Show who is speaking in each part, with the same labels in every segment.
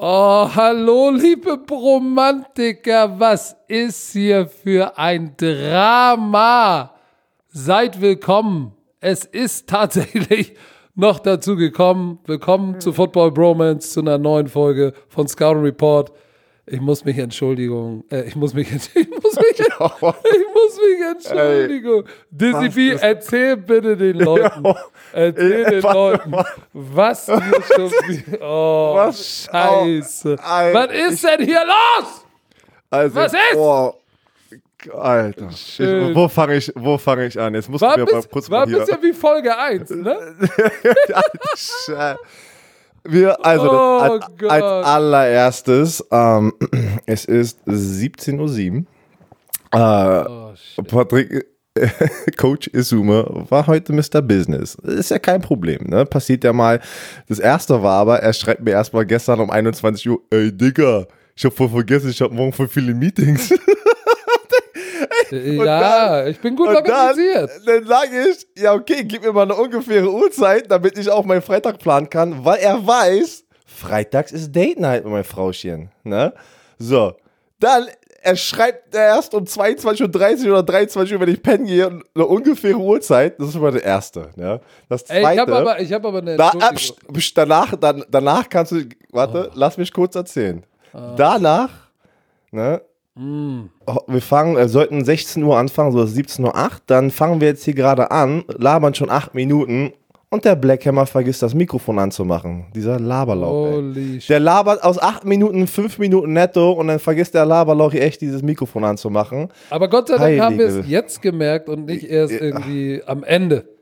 Speaker 1: Oh, hallo, liebe Bromantiker, was ist hier für ein Drama? Seid willkommen. Es ist tatsächlich noch dazu gekommen. Willkommen zu Football Bromance, zu einer neuen Folge von Scout Report. Ich muss mich entschuldigen. Äh, ich muss mich, ich muss mich, ich muss mich entschuldigen. Dizzy B, erzähl bitte den Leuten. Erzähl den Leuten, was hier schon. Oh,
Speaker 2: Was?
Speaker 1: Scheiße. Was ist denn hier los?
Speaker 2: Also,
Speaker 1: Was ist?
Speaker 2: Alter, ich, wo fange ich, wo fange ich an? Jetzt muss
Speaker 1: War,
Speaker 2: ich mir mal
Speaker 1: bis,
Speaker 2: kurz
Speaker 1: war
Speaker 2: mal
Speaker 1: ein
Speaker 2: hier.
Speaker 1: bisschen wie Folge 1, ne?
Speaker 2: Alter, Wir, also
Speaker 1: Oh
Speaker 2: als, als allererstes, ähm, es ist 17.07 Uhr. Äh,
Speaker 1: Oh.
Speaker 2: Patrick, Coach Isume war heute Mr. Business. Ist ja kein Problem, ne? Passiert ja mal. Das erste war aber, er schreibt mir erstmal gestern um 21 Uhr, ey Digga, ich hab voll vergessen, ich hab morgen voll viele Meetings.
Speaker 1: ja, ich bin gut
Speaker 2: Und dann,
Speaker 1: organisiert.
Speaker 2: dann sage ich, ja okay, gib mir mal eine ungefähre Uhrzeit, damit ich auch meinen Freitag planen kann, weil er weiß, freitags ist Date Night mit meinem Frauchen. Ne? So, dann, er schreibt erst um 22.30 Uhr oder 23 Uhr, wenn ich pennen gehe, eine ungefähre Uhrzeit. Das ist immer der erste. Ne? Das
Speaker 1: Ey,
Speaker 2: zweite,
Speaker 1: ich habe aber, ich hab aber eine
Speaker 2: da, ab, danach, dann, danach kannst du, warte, lass mich kurz erzählen. Danach, ne, Oh, wir fangen, äh, sollten 16 Uhr anfangen, so 17.08 Uhr. Dann fangen wir jetzt hier gerade an, labern schon 8 Minuten und der Blackhammer vergisst das Mikrofon anzumachen. Dieser Laberlauch.
Speaker 1: Holy.
Speaker 2: Der labert aus 8 Minuten 5 Minuten netto und dann vergisst der Laberlauch echt dieses Mikrofon anzumachen.
Speaker 1: Aber Gott sei Dank haben wir es
Speaker 2: Heilige.
Speaker 1: jetzt gemerkt und nicht erst irgendwie am Ende.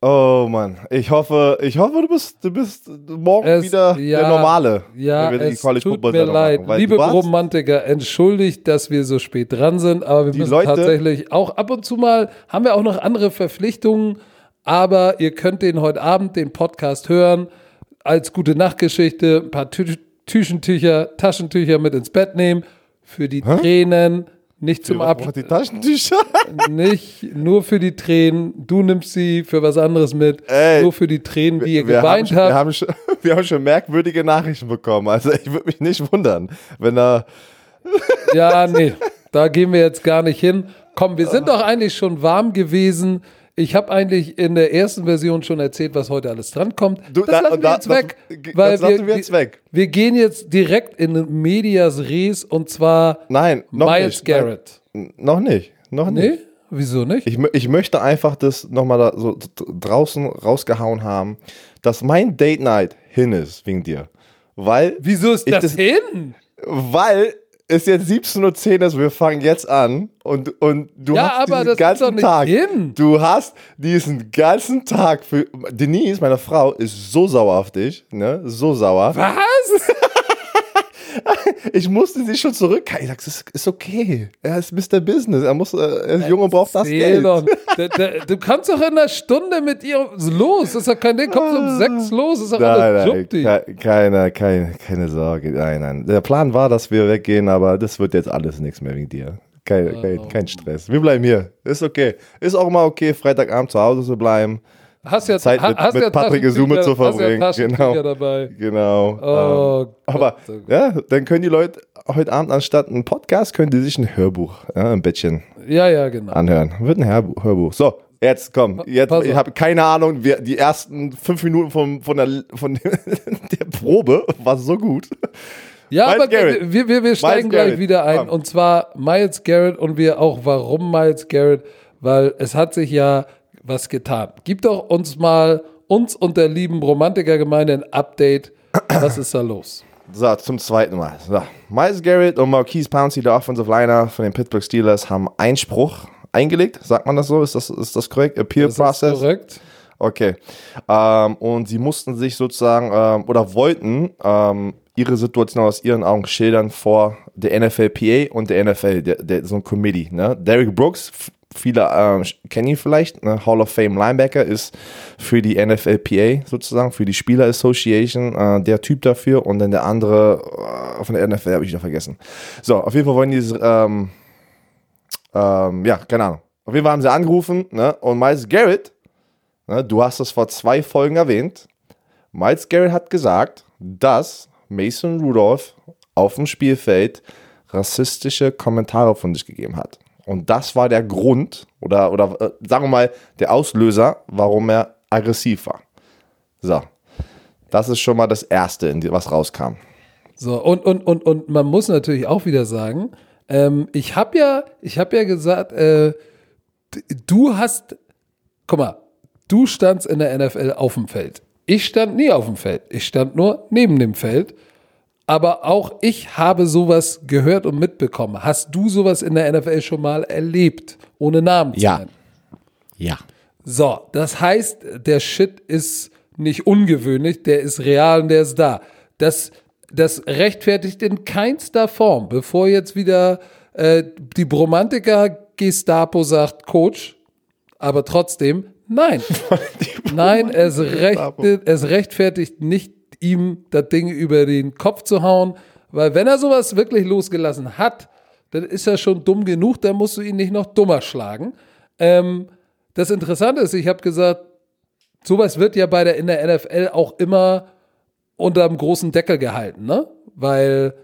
Speaker 2: Oh Mann, ich hoffe, ich hoffe, du bist, du bist morgen
Speaker 1: Es-
Speaker 2: wieder
Speaker 1: ja,
Speaker 2: der Normale.
Speaker 1: Ja, es tut
Speaker 2: Football
Speaker 1: mir leid.
Speaker 2: machen,
Speaker 1: Liebe Romantiker, entschuldigt, dass wir so spät dran sind, aber wir müssen
Speaker 2: Leute-
Speaker 1: tatsächlich auch ab und zu mal, haben wir auch noch andere Verpflichtungen, aber ihr könnt den heute Abend, den Podcast hören, als gute Nachtgeschichte, ein paar Tü Tüchentücher, Taschentücher mit ins Bett nehmen, für die Tränen, nicht zum
Speaker 2: Was
Speaker 1: Ab
Speaker 2: braucht die Taschentücher.
Speaker 1: nicht nur für die Tränen, du nimmst sie für was anderes mit,
Speaker 2: Ey,
Speaker 1: nur für die Tränen, wie ihr
Speaker 2: wir, haben,
Speaker 1: geweint
Speaker 2: wir,
Speaker 1: habt.
Speaker 2: haben schon, wir haben schon merkwürdige Nachrichten bekommen. Also ich würde mich nicht wundern, wenn er.
Speaker 1: Ja, nee, da gehen wir jetzt gar nicht hin. Komm, wir sind doch eigentlich schon warm gewesen. Ich habe eigentlich in der ersten Version schon erzählt, was heute alles drankommt.
Speaker 2: Du,
Speaker 1: das
Speaker 2: da-
Speaker 1: lassen wir jetzt
Speaker 2: das-
Speaker 1: weg.
Speaker 2: das
Speaker 1: weil
Speaker 2: lassen wir jetzt weg.
Speaker 1: Wir gehen jetzt direkt in Medias Res und zwar
Speaker 2: Nein, noch
Speaker 1: Miles
Speaker 2: nicht.
Speaker 1: Garrett.
Speaker 2: Nein, noch nicht. Noch nicht.
Speaker 1: Nee? Wieso nicht?
Speaker 2: Ich, ich möchte einfach das nochmal da so draußen rausgehauen haben, dass mein Date Night hin ist wegen dir. Weil,
Speaker 1: Wieso ist das,
Speaker 2: das-
Speaker 1: hin?
Speaker 2: weil es jetzt 17.10 Uhr ist, wir fangen jetzt an und, und du
Speaker 1: Ja,
Speaker 2: hast
Speaker 1: aber
Speaker 2: diesen
Speaker 1: das ist
Speaker 2: ganzen
Speaker 1: doch nicht
Speaker 2: Tag.
Speaker 1: hin.
Speaker 2: Du hast diesen ganzen Tag für. Denise, meine Frau, ist so sauer auf dich, ne? So sauer.
Speaker 1: Was?
Speaker 2: Ich musste sie schon zurück. Ich sag, es ist, okay. Er ist Mr. Business. Er muss, äh, er ist jung und braucht das Geld.
Speaker 1: Da- da- Du kannst doch in einer Stunde mit ihr los. Das ist doch kein Ding. Kommst um sechs los. Das ist doch
Speaker 2: Nein,
Speaker 1: alles
Speaker 2: nein, ke- keine, keine, keine Sorge. Nein, nein. Der Plan war, dass wir weggehen, aber das wird jetzt alles nichts mehr wegen dir. Kein, kein, kein Stress. Wir bleiben hier. Ist okay. Ist auch mal okay, Freitagabend zu Hause zu bleiben.
Speaker 1: Hast ja,
Speaker 2: Zeit mit-
Speaker 1: hast
Speaker 2: mit
Speaker 1: ja
Speaker 2: Patrick
Speaker 1: Taschentücher-
Speaker 2: zu verbringen.
Speaker 1: Hast ja
Speaker 2: Genau.
Speaker 1: dabei.
Speaker 2: Genau.
Speaker 1: Oh,
Speaker 2: ähm, aber
Speaker 1: Gott, oh Gott.
Speaker 2: ja, dann können die Leute heute Abend anstatt ein Podcast, können die sich ein Hörbuch ja, im Bettchen
Speaker 1: Ja, ja, genau.
Speaker 2: anhören. Wird ein Hörbuch. Hörbuch. So, jetzt komm. Jetzt, ich habe keine Ahnung, wir, die ersten fünf Minuten von, von, der, von der Probe war so gut.
Speaker 1: Ja,
Speaker 2: Miles
Speaker 1: aber
Speaker 2: Garrett.
Speaker 1: wir, wir, wir steigen gleich
Speaker 2: Garrett.
Speaker 1: wieder ein.
Speaker 2: Komm.
Speaker 1: Und zwar Miles Garrett und wir auch, warum Miles Garrett? Weil es hat sich ja was getan. Gib doch uns mal, uns und der lieben Romantikergemeinde ein Update. Was ist da los?
Speaker 2: So, zum zweiten Mal. So, Miles Garrett und Marquise Pouncey, der Offensive Liner von den Pittsburgh Steelers, haben Einspruch eingelegt. Sagt man das so? Ist das, ist das korrekt? Appeal
Speaker 1: Das
Speaker 2: Process?
Speaker 1: ist korrekt.
Speaker 2: Okay. Ähm, und sie mussten sich sozusagen ähm, oder wollten ähm, ihre Situation aus ihren Augen schildern vor der NFLPA und der NFL, der, der, so ein Committee. Ne? Derek Brooks, viele ähm, kennen ihn vielleicht, ne? Hall of Fame Linebacker, ist für die NFLPA sozusagen, für die Spieler Association äh, der Typ dafür und dann der andere äh, von der NFL habe ich noch vergessen. So, auf jeden Fall wollen die ähm, ähm, ja, keine Ahnung. Auf jeden Fall haben sie angerufen ne? und Miles Garrett Ne, du hast es vor zwei Folgen erwähnt. Miles Garrett hat gesagt, dass Mason Rudolph auf dem Spielfeld rassistische Kommentare von sich gegeben hat. Und das war der Grund oder, oder äh, sagen wir mal der Auslöser, warum er aggressiv war. So, das ist schon mal das Erste, was rauskam.
Speaker 1: So, und, und, und, und man muss natürlich auch wieder sagen, ähm, ich habe ja, habe ja gesagt, äh, du hast, guck mal, du standst in der NFL auf dem Feld. Ich stand nie auf dem Feld. Ich stand nur neben dem Feld. Aber auch ich habe sowas gehört und mitbekommen. Hast du sowas in der NFL schon mal erlebt, ohne Namen zu
Speaker 2: ja. nennen? Ja.
Speaker 1: So, das heißt, der Shit ist nicht ungewöhnlich, der ist real und der ist da. Das, das rechtfertigt in keinster Form, bevor jetzt wieder äh, die Bromantiker Gestapo sagt, Coach, aber trotzdem, nein. nein, es, rechtet, es rechtfertigt nicht, ihm das Ding über den Kopf zu hauen, weil wenn er sowas wirklich losgelassen hat, dann ist er schon dumm genug, dann musst du ihn nicht noch dummer schlagen. Ähm, das Interessante ist, ich habe gesagt, sowas wird ja bei der in der NFL auch immer unter einem großen Deckel gehalten, ne? Weil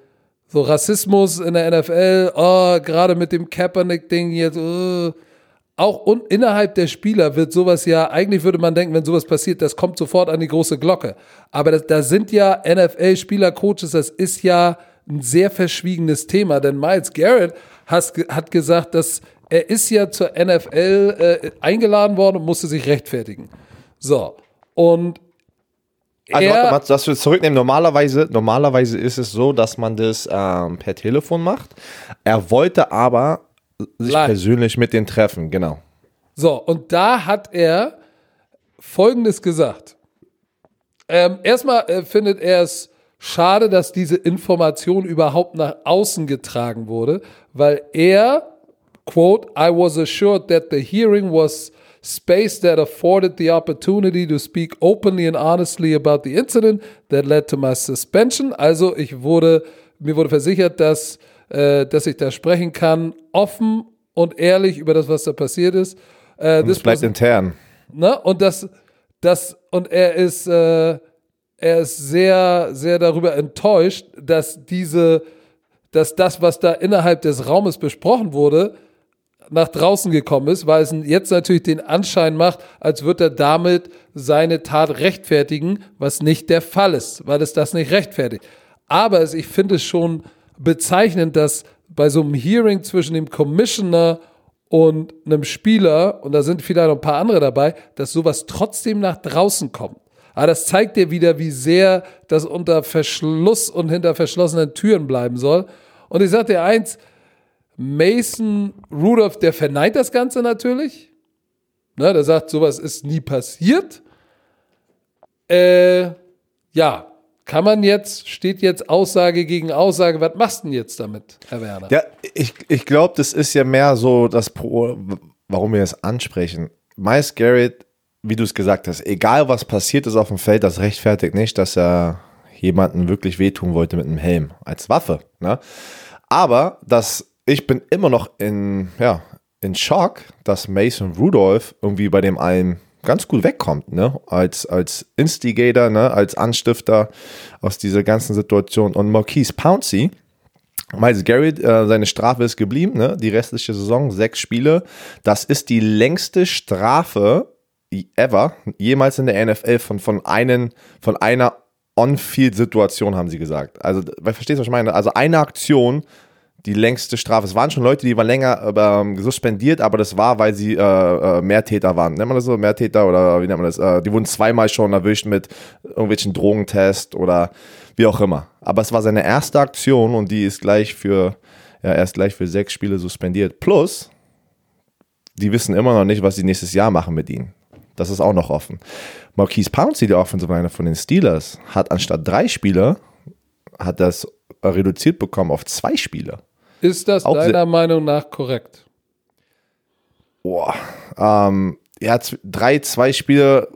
Speaker 1: so Rassismus in der NFL, oh, gerade mit dem Kaepernick-Ding jetzt, oh, auch un innerhalb der Spieler wird sowas ja, eigentlich würde man denken, wenn sowas passiert, das kommt sofort an die große Glocke. Aber das, da sind ja NFL-Spieler, Coaches, das ist ja ein sehr verschwiegenes Thema, denn Miles Garrett has, hat gesagt, dass er ist ja zur NFL äh, eingeladen worden und musste sich rechtfertigen. So. Und
Speaker 2: also, warte mal, dass wir zurücknehmen. Normalerweise, normalerweise ist es so, dass man das ähm, per Telefon macht. Er wollte aber sich Live. persönlich mit den treffen, genau.
Speaker 1: So, und da hat er Folgendes gesagt. Ähm, erstmal äh, findet er es schade, dass diese Information überhaupt nach außen getragen wurde, weil er, quote, I was assured that the hearing was space that afforded the opportunity to speak openly and honestly about the incident that led to my suspension. Also ich wurde, mir wurde versichert, dass, äh, dass ich da sprechen kann, offen und ehrlich über das, was da passiert ist.
Speaker 2: Äh, das bleibt intern.
Speaker 1: Ne? Und das, das, und er ist, äh, er ist sehr, sehr darüber enttäuscht, dass diese, dass das, was da innerhalb des Raumes besprochen wurde, nach draußen gekommen ist, weil es jetzt natürlich den Anschein macht, als würde er damit seine Tat rechtfertigen, was nicht der Fall ist, weil es das nicht rechtfertigt. Aber ich finde es schon bezeichnend, dass bei so einem Hearing zwischen dem Commissioner und einem Spieler, und da sind vielleicht noch ein paar andere dabei, dass sowas trotzdem nach draußen kommt. Aber das zeigt dir wieder, wie sehr das unter Verschluss und hinter verschlossenen Türen bleiben soll. Und ich sage dir eins, Mason Rudolph, der verneint das Ganze natürlich. Ne, der sagt, sowas ist nie passiert. Äh, ja, kann man jetzt, steht jetzt Aussage gegen Aussage, was machst du denn jetzt damit, Herr Werner?
Speaker 2: Ja, ich, ich glaube, das ist ja mehr so das Pro, warum wir das ansprechen. Miles Garrett, wie du es gesagt hast, egal was passiert ist auf dem Feld, das rechtfertigt nicht, dass er jemanden wirklich wehtun wollte mit einem Helm als Waffe. Ne? Aber das ich bin immer noch in, ja, in Schock, dass Mason Rudolph irgendwie bei dem einen ganz gut wegkommt, ne? Als, als Instigator, ne? Als Anstifter aus dieser ganzen Situation. Und Marquise Pouncey, Miles Garrett, äh, seine Strafe ist geblieben, ne? Die restliche Saison, sechs Spiele. Das ist die längste Strafe ever, jemals in der NFL von, von, einen, von einer On-Field-Situation, haben sie gesagt. Also, verstehst du, was ich meine? Also eine Aktion die längste Strafe. Es waren schon Leute, die waren länger ähm, suspendiert, aber das war, weil sie äh, äh, Mehrtäter waren. Nennt man das so? Mehrtäter oder wie nennt man das? Äh, die wurden zweimal schon erwischt mit irgendwelchen Drogentests oder wie auch immer. Aber es war seine erste Aktion und die ist gleich für, ja, erst gleich für sechs Spiele suspendiert. Plus, die wissen immer noch nicht, was sie nächstes Jahr machen mit ihnen. Das ist auch noch offen. Marquise Pouncey, der Offensive Liner von den Steelers, hat anstatt drei Spiele, hat das reduziert bekommen auf zwei Spiele.
Speaker 1: Ist das auch deiner Meinung nach korrekt?
Speaker 2: Boah, ähm, ja, drei, zwei Spiele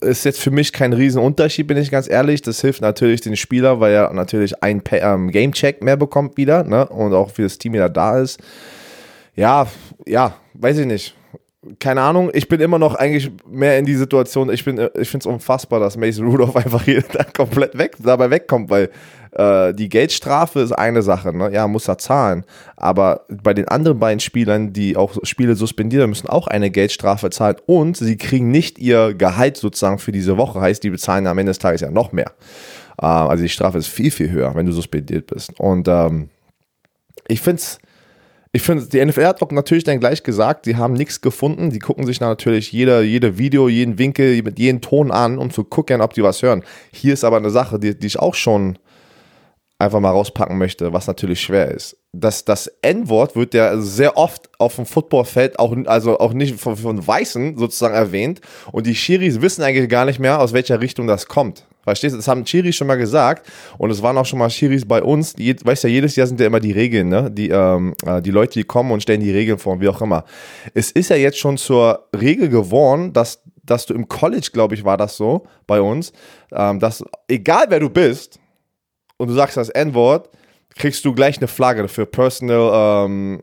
Speaker 2: ist jetzt für mich kein Riesenunterschied, bin ich ganz ehrlich. Das hilft natürlich den Spieler, weil er natürlich ein ähm, Gamecheck mehr bekommt wieder ne? und auch für das Team wieder da ist. Ja, ja, weiß ich nicht. keine Ahnung, ich bin immer noch eigentlich mehr in die Situation, ich, bin, ich finde es unfassbar, dass Mason Rudolph einfach hier komplett weg, dabei wegkommt, weil äh, die Geldstrafe ist eine Sache, ne? ja, muss er zahlen, aber bei den anderen beiden Spielern, die auch Spiele suspendieren, müssen auch eine Geldstrafe zahlen und sie kriegen nicht ihr Gehalt sozusagen für diese Woche, heißt, die bezahlen am Ende des Tages ja noch mehr. Äh, also die Strafe ist viel, viel höher, wenn du suspendiert bist und ähm, ich finde es ich finde, die NFL hat auch natürlich dann gleich gesagt, sie haben nichts gefunden. Die gucken sich natürlich jede, jede Video, jeden Winkel, mit jedem Ton an, um zu gucken, ob die was hören. Hier ist aber eine Sache, die, die ich auch schon einfach mal rauspacken möchte, was natürlich schwer ist. Das, das N-Wort wird ja sehr oft auf dem Footballfeld auch, also auch nicht von, von Weißen sozusagen erwähnt. Und die Schiris wissen eigentlich gar nicht mehr, aus welcher Richtung das kommt. Verstehst du? Das haben Chiris schon mal gesagt und es waren auch schon mal Chiris bei uns. Die, weißt ja, jedes Jahr sind ja immer die Regeln, ne? Die, ähm, äh, die Leute, die kommen und stellen die Regeln vor, wie auch immer. Es ist ja jetzt schon zur Regel geworden, dass, dass du im College, glaube ich, war das so bei uns, ähm, dass egal wer du bist und du sagst das N-Wort, kriegst du gleich eine Flagge für Personal, ähm,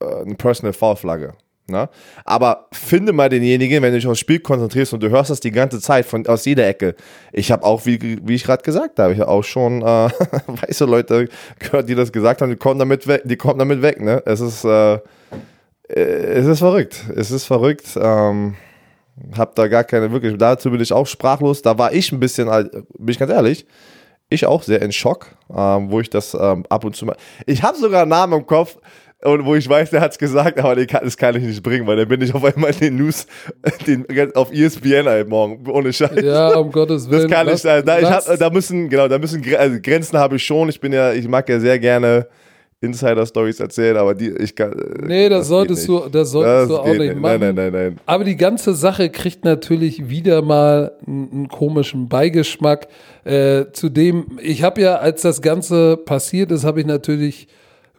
Speaker 2: äh, eine Personal Foul-Flagge. Ne? Aber finde mal denjenigen, wenn du dich aufs Spiel konzentrierst und du hörst das die ganze Zeit von, aus jeder Ecke. Ich habe auch, wie, wie ich gerade gesagt habe, ich auch schon äh, weiße Leute gehört, die das gesagt haben, die kommen damit weg, die kommen damit weg. Ne? Es ist, äh, äh es ist verrückt. Es ist verrückt. Ähm, hab da gar keine, wirklich, dazu bin ich auch sprachlos. Da war ich ein bisschen, bin ich ganz ehrlich, ich auch sehr in Schock, ähm, wo ich das ähm, ab und zu mal. Ich habe sogar einen Namen im Kopf, und wo ich weiß, der hat es gesagt, aber den kann, das kann ich nicht bringen, weil dann bin ich auf einmal in den News den, auf ESPN halt morgen, ohne Scheiß.
Speaker 1: Ja, um Gottes Willen.
Speaker 2: Das kann nicht sein. Da, ich hab, da müssen, genau, da müssen also Grenzen habe ich schon. Ich bin ja, ich mag ja sehr gerne Insider-Stories erzählen, aber die, ich kann.
Speaker 1: Nee, das, das solltest du, das solltest das du auch nicht,
Speaker 2: nicht machen. Nein, nein, nein, nein.
Speaker 1: Aber die ganze Sache kriegt natürlich wieder mal einen, komischen Beigeschmack. Äh, zudem, ich habe ja, als das Ganze passiert ist, habe ich natürlich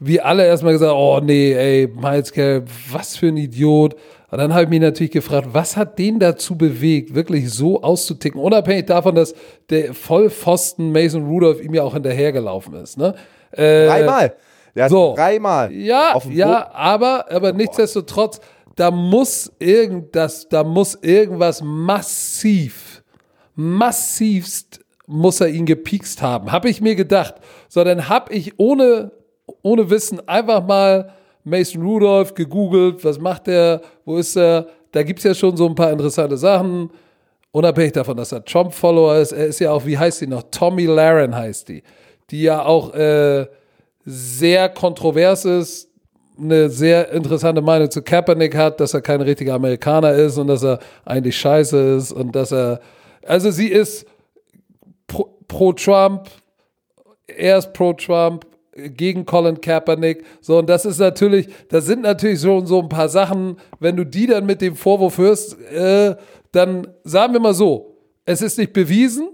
Speaker 1: wir alle erstmal gesagt, oh nee, ey, Miles Garrett, was für ein Idiot. Und dann habe ich mich natürlich gefragt, was hat den dazu bewegt, wirklich so auszuticken, unabhängig davon, dass der Vollpfosten Mason Rudolph ihm ja auch hinterhergelaufen ist. Ne?
Speaker 2: Äh, dreimal. Ja, so. dreimal.
Speaker 1: Ja, ja, aber, aber nichtsdestotrotz, da muss irgendwas, da muss irgendwas massiv, massivst muss er ihn gepiekst haben, habe ich mir gedacht. So, dann habe ich ohne ohne Wissen einfach mal Mason Rudolph gegoogelt, was macht er, wo ist er. Da gibt es ja schon so ein paar interessante Sachen. Unabhängig davon, dass er Trump-Follower ist, er ist ja auch, wie heißt die noch? Tommy Laren heißt die. Die ja auch äh, sehr kontrovers ist, eine sehr interessante Meinung zu Kaepernick hat, dass er kein richtiger Amerikaner ist und dass er eigentlich scheiße ist und dass er, also sie ist pro, pro Trump, er ist pro Trump, gegen Colin Kaepernick. So, und das ist natürlich, das sind natürlich so, so ein paar Sachen, wenn du die dann mit dem Vorwurf hörst, äh, dann sagen wir mal so, es ist nicht bewiesen.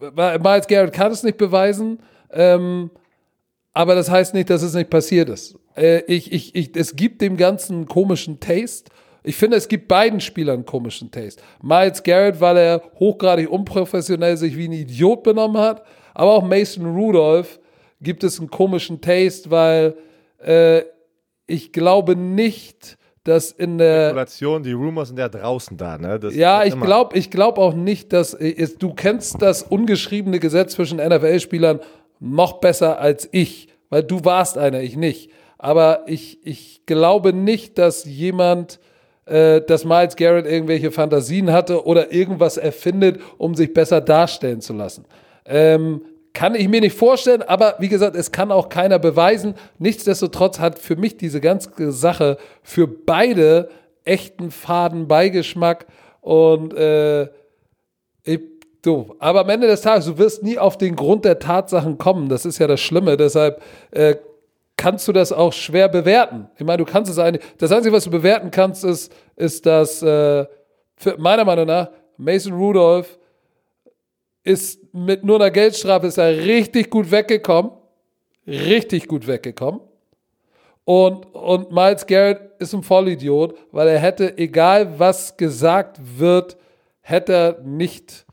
Speaker 1: Miles Garrett kann es nicht beweisen. Ähm, aber das heißt nicht, dass es nicht passiert ist. Äh, ich, ich, ich, es gibt dem Ganzen einen komischen Taste. Ich finde, es gibt beiden Spielern einen komischen Taste. Miles Garrett, weil er hochgradig unprofessionell sich wie ein Idiot benommen hat, aber auch Mason Rudolph, gibt es einen komischen Taste, weil äh, ich glaube nicht, dass in der
Speaker 2: Spekulation, die Rumors sind ja draußen da, ne?
Speaker 1: Das ja, ich glaube, ich glaube auch nicht, dass ist, du kennst das ungeschriebene Gesetz zwischen NFL-Spielern noch besser als ich, weil du warst einer, ich nicht. Aber ich, ich glaube nicht, dass jemand, äh, dass Miles Garrett irgendwelche Fantasien hatte oder irgendwas erfindet, um sich besser darstellen zu lassen. Ähm, kann ich mir nicht vorstellen, aber wie gesagt, es kann auch keiner beweisen. Nichtsdestotrotz hat für mich diese ganze Sache für beide echten faden Beigeschmack und äh, du, aber am Ende des Tages, du wirst nie auf den Grund der Tatsachen kommen. Das ist ja das Schlimme. Deshalb äh, kannst du das auch schwer bewerten. Ich meine, du kannst es eigentlich, das Einzige, was du bewerten kannst, ist, ist dass äh, meiner Meinung nach Mason Rudolph ist mit nur einer Geldstrafe ist er richtig gut weggekommen. Richtig gut weggekommen. Und, und Miles Garrett ist ein Vollidiot, weil er hätte, egal was gesagt wird, hätte er nicht,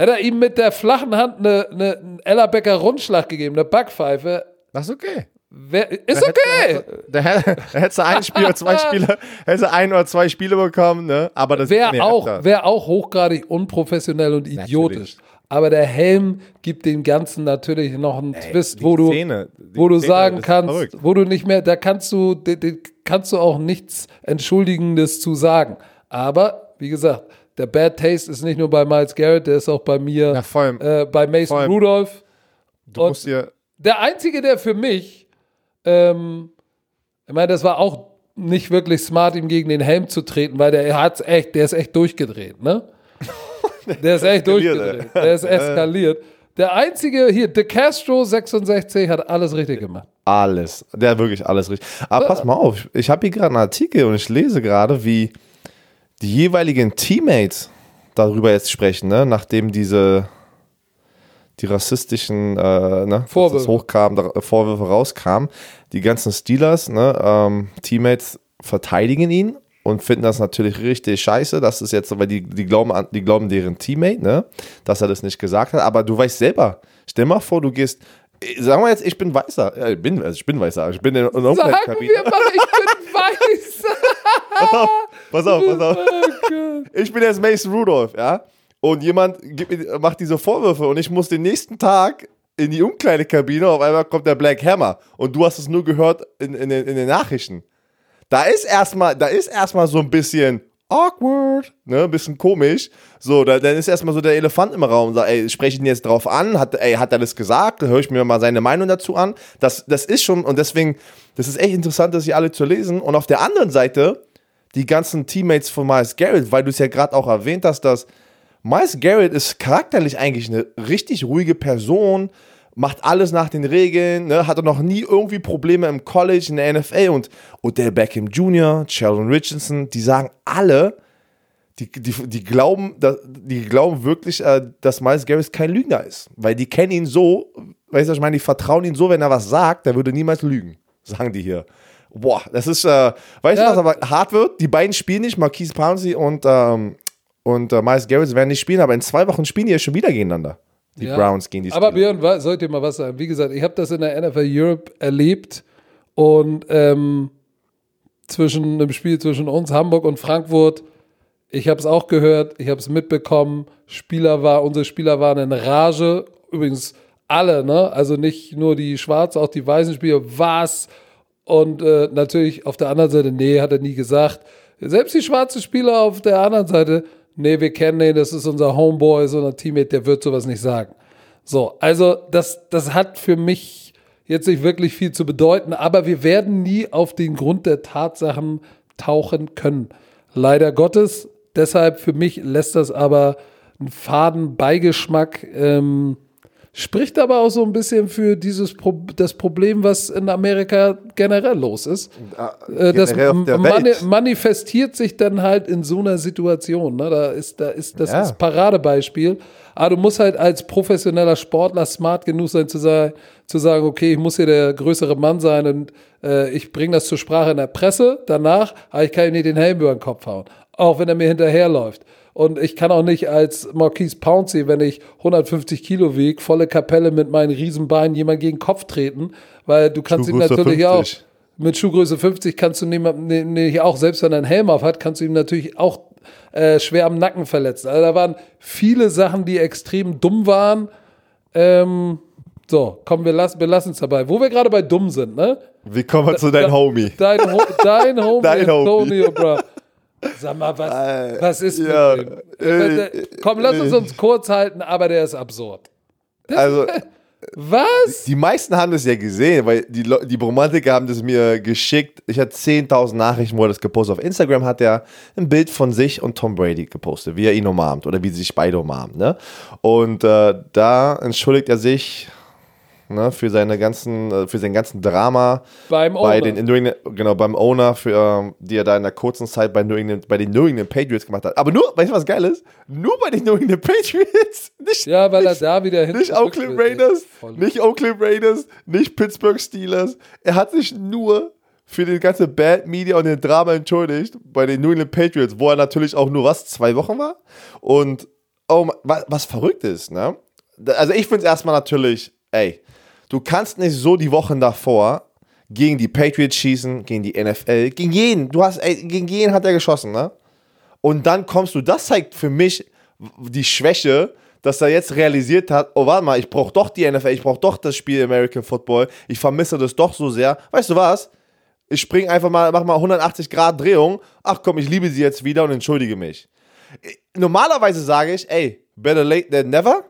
Speaker 1: hätte er ihm mit der flachen Hand eine, eine, einen Ellerbecker Rundschlag gegeben, eine Backpfeife.
Speaker 2: Das ist okay.
Speaker 1: Wer, ist okay.
Speaker 2: Da hättest du ein Spiel oder zwei Spiele, hättest du ein oder zwei Spiele bekommen, ne? Aber das
Speaker 1: Wäre
Speaker 2: nee,
Speaker 1: auch, wär auch hochgradig unprofessionell und idiotisch. Aber der Helm gibt dem Ganzen natürlich noch einen Twist,
Speaker 2: die
Speaker 1: wo du,
Speaker 2: Szene,
Speaker 1: wo du
Speaker 2: Szene
Speaker 1: sagen kannst,
Speaker 2: verrückt.
Speaker 1: wo du nicht mehr, da kannst du, da, da kannst du auch nichts Entschuldigendes zu sagen. Aber, wie gesagt, der Bad Taste ist nicht nur bei Miles Garrett, der ist auch bei mir,
Speaker 2: Ja, vor allem-
Speaker 1: äh, bei Mason
Speaker 2: allem-
Speaker 1: Rudolph.
Speaker 2: Du musst dir,
Speaker 1: Der einzige, der für mich, ähm, ich meine, das war auch nicht wirklich smart, ihm gegen den Helm zu treten, weil der hat's echt, der ist echt durchgedreht, ne? Der ist echt durchgedreht. Der ist eskaliert. Der einzige hier, De Castro 66 hat alles richtig gemacht.
Speaker 2: Alles. Der hat wirklich alles richtig. Aber pass mal auf, ich habe hier gerade einen Artikel und ich lese gerade, wie die jeweiligen Teammates darüber jetzt sprechen, ne? nachdem diese die rassistischen äh, ne, dass
Speaker 1: Vorwürfe.
Speaker 2: das hochkam, da, äh, Vorwürfe rauskamen. Die ganzen Steelers, ne, ähm, Teammates verteidigen ihn und finden das natürlich richtig scheiße. Das ist jetzt, weil die, die glauben an, die glauben deren Teammate, ne, dass er das nicht gesagt hat. Aber du weißt selber, stell mal vor, du gehst, sagen wir jetzt, ich bin Weißer, ich bin, also ich bin Weißer, ich bin in,
Speaker 1: Sagen wir mal, ich bin weiß.
Speaker 2: Pass auf, pass auf, pass auf.
Speaker 1: Oh.
Speaker 2: Ich bin jetzt Mason Rudolph, ja. Und jemand mir, macht diese Vorwürfe und ich muss den nächsten Tag in die Umkleidekabine, auf einmal kommt der Black Hammer und du hast es nur gehört in, in, den, in den Nachrichten. Da ist erstmal, da ist erstmal so ein bisschen awkward, ne, ein bisschen komisch. So, da, dann ist erstmal so der Elefant im Raum und sagt, ey, spreche ich ihn jetzt drauf an? Hat, ey, hat er das gesagt? Höre ich mir mal seine Meinung dazu an? Das, das ist schon, und deswegen, das ist echt interessant, das hier alle zu lesen. Und auf der anderen Seite, die ganzen Teammates von Miles Garrett, weil du es ja gerade auch erwähnt hast, dass Miles Garrett ist charakterlich eigentlich eine richtig ruhige Person, macht alles nach den Regeln, ne, hatte noch nie irgendwie Probleme im College, in der NFL und Odell Beckham Jr., Sheldon Richardson, die sagen alle, die, die, die, glauben, die glauben wirklich, äh, dass Miles Garrett kein Lügner ist, weil die kennen ihn so, weißt du, was ich meine, die vertrauen ihn so, wenn er was sagt, der würde niemals lügen, sagen die hier. Boah, das ist, äh, weißt
Speaker 1: Ja.
Speaker 2: du, was aber hart wird? Die beiden spielen nicht, Marquise Pouncey und, ähm, und äh, Miles Garrett werden nicht spielen, aber in zwei Wochen spielen die ja schon wieder gegeneinander. Die
Speaker 1: Ja.
Speaker 2: Browns gegen die
Speaker 1: Aber
Speaker 2: Steelers.
Speaker 1: Björn, wa- soll ich dir mal was sagen? Wie gesagt, ich habe das in der NFL Europe erlebt und ähm, zwischen einem Spiel zwischen uns, Hamburg und Frankfurt, ich habe es auch gehört, ich habe es mitbekommen, Spieler war, unsere Spieler waren in Rage, übrigens alle, ne? Also nicht nur die Schwarzen, auch die weißen Spieler, was? Und äh, natürlich auf der anderen Seite, nee, hat er nie gesagt. Selbst die schwarzen Spieler auf der anderen Seite, nee, wir kennen den, das ist unser Homeboy, so ein Teammate, der wird sowas nicht sagen. So, also das, das hat für mich jetzt nicht wirklich viel zu bedeuten, aber wir werden nie auf den Grund der Tatsachen tauchen können. Leider Gottes. Deshalb für mich lässt das aber einen faden Beigeschmack. Ähm, spricht aber auch so ein bisschen für dieses Pro das Problem, was in Amerika generell los ist. Äh, das
Speaker 2: generell der
Speaker 1: mani manifestiert sich dann halt in so einer Situation. Ne? Da ist, da ist, das
Speaker 2: Ja.
Speaker 1: ist Paradebeispiel. Aber du musst halt als professioneller Sportler smart genug sein zu, sagen, zu sagen, okay, ich muss hier der größere Mann sein und äh, ich bringe das zur Sprache in der Presse. Danach, aber ich kann ihm nicht den Helm über den Kopf hauen. Auch wenn er mir hinterherläuft. Und ich kann auch nicht als Marquise Pouncey, wenn ich 150 Kilo wiege, volle Kapelle mit meinen Riesenbeinen jemand gegen den Kopf treten, weil du kannst ihm
Speaker 2: Schuhgröße
Speaker 1: natürlich
Speaker 2: 50.
Speaker 1: auch mit Schuhgröße 50 kannst du niemanden, nicht auch selbst wenn er einen Helm auf hat, kannst du ihm natürlich auch äh, schwer am Nacken verletzen. Also da waren viele Sachen, die extrem dumm waren. Ähm, so, komm, wir lassen wir lassen es dabei. Wo wir gerade bei dumm sind, ne?
Speaker 2: Wie kommen wir zu deinem Homie?
Speaker 1: Dein, Ho dein Homie
Speaker 2: Dein Homie.
Speaker 1: Antonio Brown. Sag mal, was, was ist
Speaker 2: ja,
Speaker 1: mit dem?
Speaker 2: äh,
Speaker 1: Äh, Komm, lass uns uns kurz halten, aber der ist absurd.
Speaker 2: Also,
Speaker 1: Was?
Speaker 2: die meisten haben das ja gesehen, weil die, die Bromantiker haben das mir geschickt. Ich hatte 10.000 Nachrichten, wo er das gepostet Auf Instagram hat er ein Bild von sich und Tom Brady gepostet, wie er ihn umarmt oder wie sie sich beide umarmen. Ne? Und äh, da entschuldigt er sich ne, für seine ganzen, äh, für sein ganzen Drama
Speaker 1: Beim
Speaker 2: bei
Speaker 1: Owner.
Speaker 2: den New England, genau beim Owner, für, ähm, die er da in der kurzen Zeit bei, New England, bei den New England Patriots gemacht hat. Aber nur, weißt du was geil ist? Nur bei den New England Patriots, nicht
Speaker 1: Ja, weil er da wieder hin
Speaker 2: nicht Oakland. Raiders, nicht Oakland Raiders, nicht Pittsburgh Steelers. Er hat sich nur für den ganzen Bad Media und den Drama entschuldigt bei den New England Patriots, wo er natürlich auch nur was, zwei Wochen war. Und oh, was, was verrückt ist, ne? Also ich finde es erstmal natürlich, ey, du kannst nicht so die Wochen davor gegen die Patriots schießen, gegen die NFL, gegen jeden. Du hast, ey, gegen jeden hat er geschossen, ne? Und dann kommst du, das zeigt für mich die Schwäche, dass er jetzt realisiert hat, oh warte mal, ich brauche doch die NFL, ich brauche doch das Spiel American Football, ich vermisse das doch so sehr. Weißt du was? Ich spring einfach mal, mach mal 180 Grad Drehung. Ach komm, ich liebe sie jetzt wieder und entschuldige mich. Normalerweise sage ich, ey, better late than never.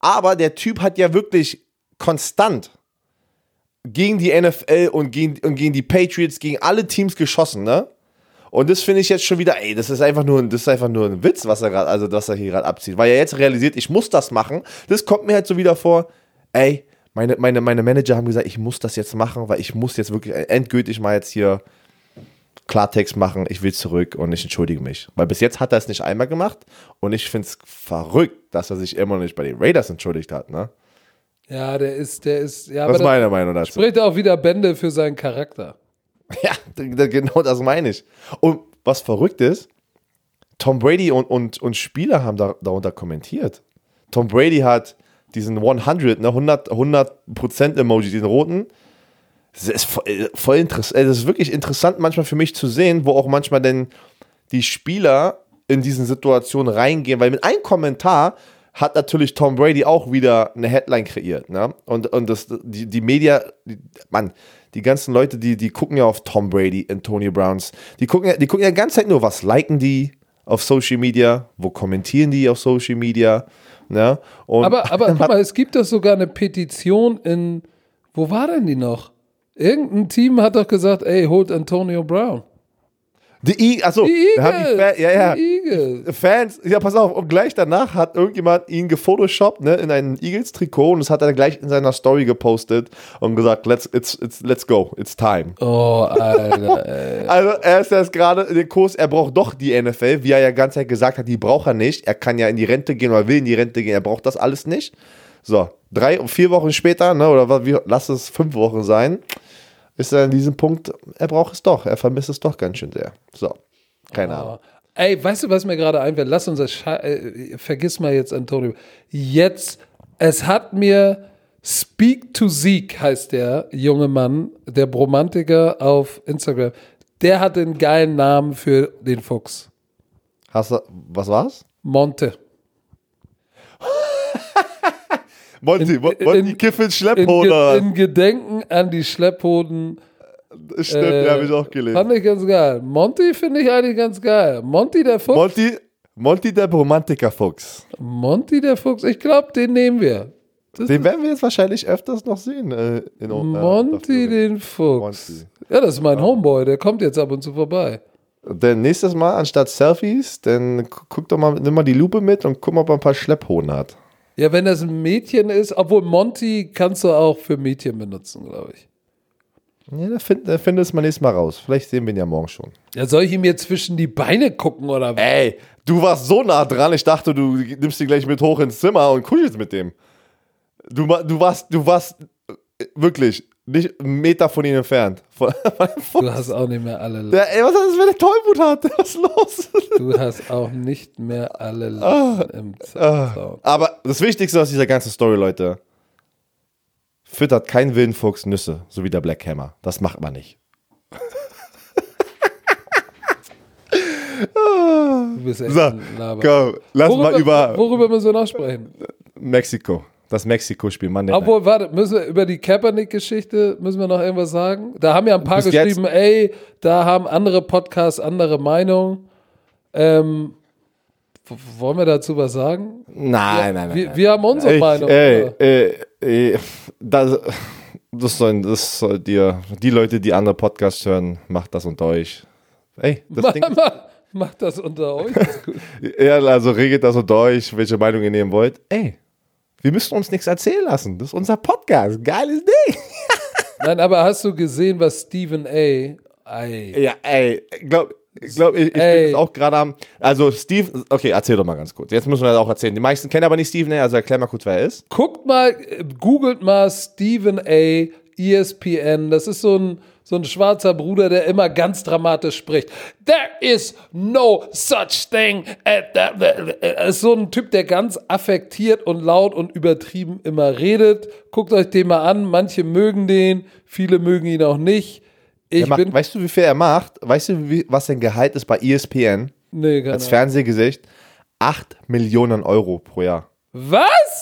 Speaker 2: Aber der Typ hat ja wirklich konstant gegen die NFL und gegen, und gegen die Patriots, gegen alle Teams geschossen, ne? Und das finde ich jetzt schon wieder, ey, das ist einfach nur, das ist einfach nur ein Witz, was er gerade, also was er hier gerade abzieht. Weil er jetzt realisiert, ich muss das machen. Das kommt mir halt so wieder vor, ey, meine, meine, meine Manager haben gesagt, ich muss das jetzt machen, weil ich muss jetzt wirklich endgültig mal jetzt hier Klartext machen, ich will zurück und ich entschuldige mich. Weil bis jetzt hat er es nicht einmal gemacht und ich finde es verrückt, dass er sich immer noch nicht bei den Raiders entschuldigt hat, ne?
Speaker 1: Ja, der ist, der ist, ja,
Speaker 2: Was ist meine Meinung
Speaker 1: da
Speaker 2: dazu?
Speaker 1: spricht auch wieder Bände für seinen Charakter.
Speaker 2: Ja, genau das meine ich. Und was verrückt ist, Tom Brady und, und, und Spieler haben da, darunter kommentiert. Tom Brady hat diesen 100, ne, 100, 100% Emoji, diesen roten. Das ist voll, äh, voll interessant. Das ist wirklich interessant manchmal für mich zu sehen, wo auch manchmal denn die Spieler in diesen Situationen reingehen, weil mit einem Kommentar hat natürlich Tom Brady auch wieder eine Headline kreiert. Ne? Und, und das, die, die Media, die, Mann, die ganzen Leute, die, die gucken ja auf Tom Brady, Antonio Browns, die gucken, ja, die gucken ja die ganze Zeit nur, was liken die auf Social Media, wo kommentieren die auf Social Media. Ne? Und
Speaker 1: Aber, aber guck mal, es gibt doch sogar eine Petition in, wo war denn die noch? Irgendein Team hat doch gesagt, ey, holt Antonio Brown.
Speaker 2: Die I achso,
Speaker 1: Die Eagles.
Speaker 2: Ja, ja.
Speaker 1: Die Eagles.
Speaker 2: Fans, ja, pass auf, und gleich danach hat irgendjemand ihn gefotoshoppt, ne, in ein Eagles-Trikot und das hat er gleich in seiner Story gepostet und gesagt, let's, it's, it's, let's go, it's time.
Speaker 1: Oh, Alter, ey.
Speaker 2: Also, er ist jetzt gerade in den Kurs, er braucht doch die NFL, wie er ja ganz Zeit gesagt hat, die braucht er nicht. Er kann ja in die Rente gehen oder will in die Rente gehen, er braucht das alles nicht. So, drei, vier Wochen später, ne, oder was, wie, lass es fünf Wochen sein, ist er an diesem Punkt, er braucht es doch, er vermisst es doch ganz schön sehr. So, keine Ahnung.
Speaker 1: Ey, weißt du, was mir gerade einfällt? Lass uns das, Sche äh, vergiss mal jetzt Antonio. Jetzt, es hat mir Speak to Sieg heißt der junge Mann, der Bromantiker auf Instagram. Der hat den geilen Namen für den Fuchs.
Speaker 2: Hast du, was war's?
Speaker 1: Monte.
Speaker 2: Monty,
Speaker 1: In-
Speaker 2: Monty
Speaker 1: in-
Speaker 2: Kiffin
Speaker 1: In,
Speaker 2: Schlepphoder.
Speaker 1: Ge in Gedenken an die Schlepphoden.
Speaker 2: Stimmt,
Speaker 1: äh,
Speaker 2: ja, habe ich auch gelesen.
Speaker 1: Fand ich ganz geil. Monty finde ich eigentlich ganz geil. Monty der Fuchs.
Speaker 2: Monty, Monty der Romantiker-Fuchs.
Speaker 1: Monty der Fuchs. Ich glaube, den nehmen wir. Das
Speaker 2: Den werden wir jetzt wahrscheinlich öfters noch sehen. Äh, in, äh,
Speaker 1: Monty den Fuchs.
Speaker 2: Monty.
Speaker 1: Ja, das ist mein Homeboy, der kommt jetzt ab und zu vorbei.
Speaker 2: Denn nächstes Mal anstatt Selfies, dann gu- guck doch mal, nimm mal die Lupe mit und guck mal, ob er ein paar Schlepphoden hat.
Speaker 1: Ja, wenn das ein Mädchen ist, obwohl Monty kannst du auch für Mädchen benutzen, glaube ich.
Speaker 2: Ja, da find, da findest du mal nächstes Mal raus. Vielleicht sehen wir ihn ja morgen schon.
Speaker 1: Ja, soll ich ihm jetzt zwischen die Beine gucken oder was?
Speaker 2: Ey, du warst so nah dran, ich dachte, du nimmst ihn gleich mit hoch ins Zimmer und kuschelst mit dem. Du, du warst, du warst äh, wirklich nicht einen Meter von ihm entfernt. Von, von,
Speaker 1: Du hast auch nicht mehr alle.
Speaker 2: der, ey, was ist das, wenn der Tollwut hat? Was ist los?
Speaker 1: Du hast auch nicht mehr alle Latten im Zaun.
Speaker 2: Aber das Wichtigste aus dieser ganzen Story, Leute, füttert kein Wildenfuchs Nüsse, so wie der Black Hammer. Das macht man nicht.
Speaker 1: Du bist echt
Speaker 2: So,
Speaker 1: ein Laber.
Speaker 2: komm, lass
Speaker 1: Worüber,
Speaker 2: mal über
Speaker 1: worüber müssen wir noch sprechen?
Speaker 2: Mexiko. Das Mexiko-Spiel, Night.
Speaker 1: Obwohl, warte, müssen wir über die Kaepernick-Geschichte, müssen wir noch irgendwas sagen? Da haben ja ein paar
Speaker 2: Bis
Speaker 1: geschrieben, ey, da haben andere Podcasts andere Meinung. Ähm, wollen wir dazu was sagen?
Speaker 2: Nein, nein, nein.
Speaker 1: Wir, wir haben unsere
Speaker 2: Ich,
Speaker 1: Meinung.
Speaker 2: ey, ey, ey, das, das, sollen, das soll dir, die Leute, die andere Podcasts hören, macht das unter euch. Ey, das Ding,
Speaker 1: Mach, mach, macht das unter euch.
Speaker 2: Ja, also regelt das unter euch, welche Meinung ihr nehmen wollt. Ey, wir müssen uns nichts erzählen lassen. Das ist unser Podcast. Geiles Ding.
Speaker 1: Nein, aber hast du gesehen, was Stephen A. Ey,
Speaker 2: Ja, ey, glaub, glaub ich, ich bin jetzt auch gerade am. Also, Steve, okay, erzähl doch mal ganz kurz. Jetzt müssen wir das auch erzählen. Die meisten kennen aber nicht Steven, also erklär mal kurz, wer er ist.
Speaker 1: Guckt mal, äh, googelt mal Stephen A. ESPN. Das ist so ein, so ein schwarzer Bruder, der immer ganz dramatisch spricht. There is no such thing. Ist so ein Typ, der ganz affektiert und laut und übertrieben immer redet. Guckt euch den mal an. Manche mögen den, viele mögen ihn auch nicht. Ich
Speaker 2: macht,
Speaker 1: bin,
Speaker 2: weißt du, wie viel er macht? Weißt du, wie, was sein Gehalt ist bei ESPN
Speaker 1: nee, keine
Speaker 2: als. Fernsehgesicht? 8 Millionen Euro pro Jahr.
Speaker 1: Was?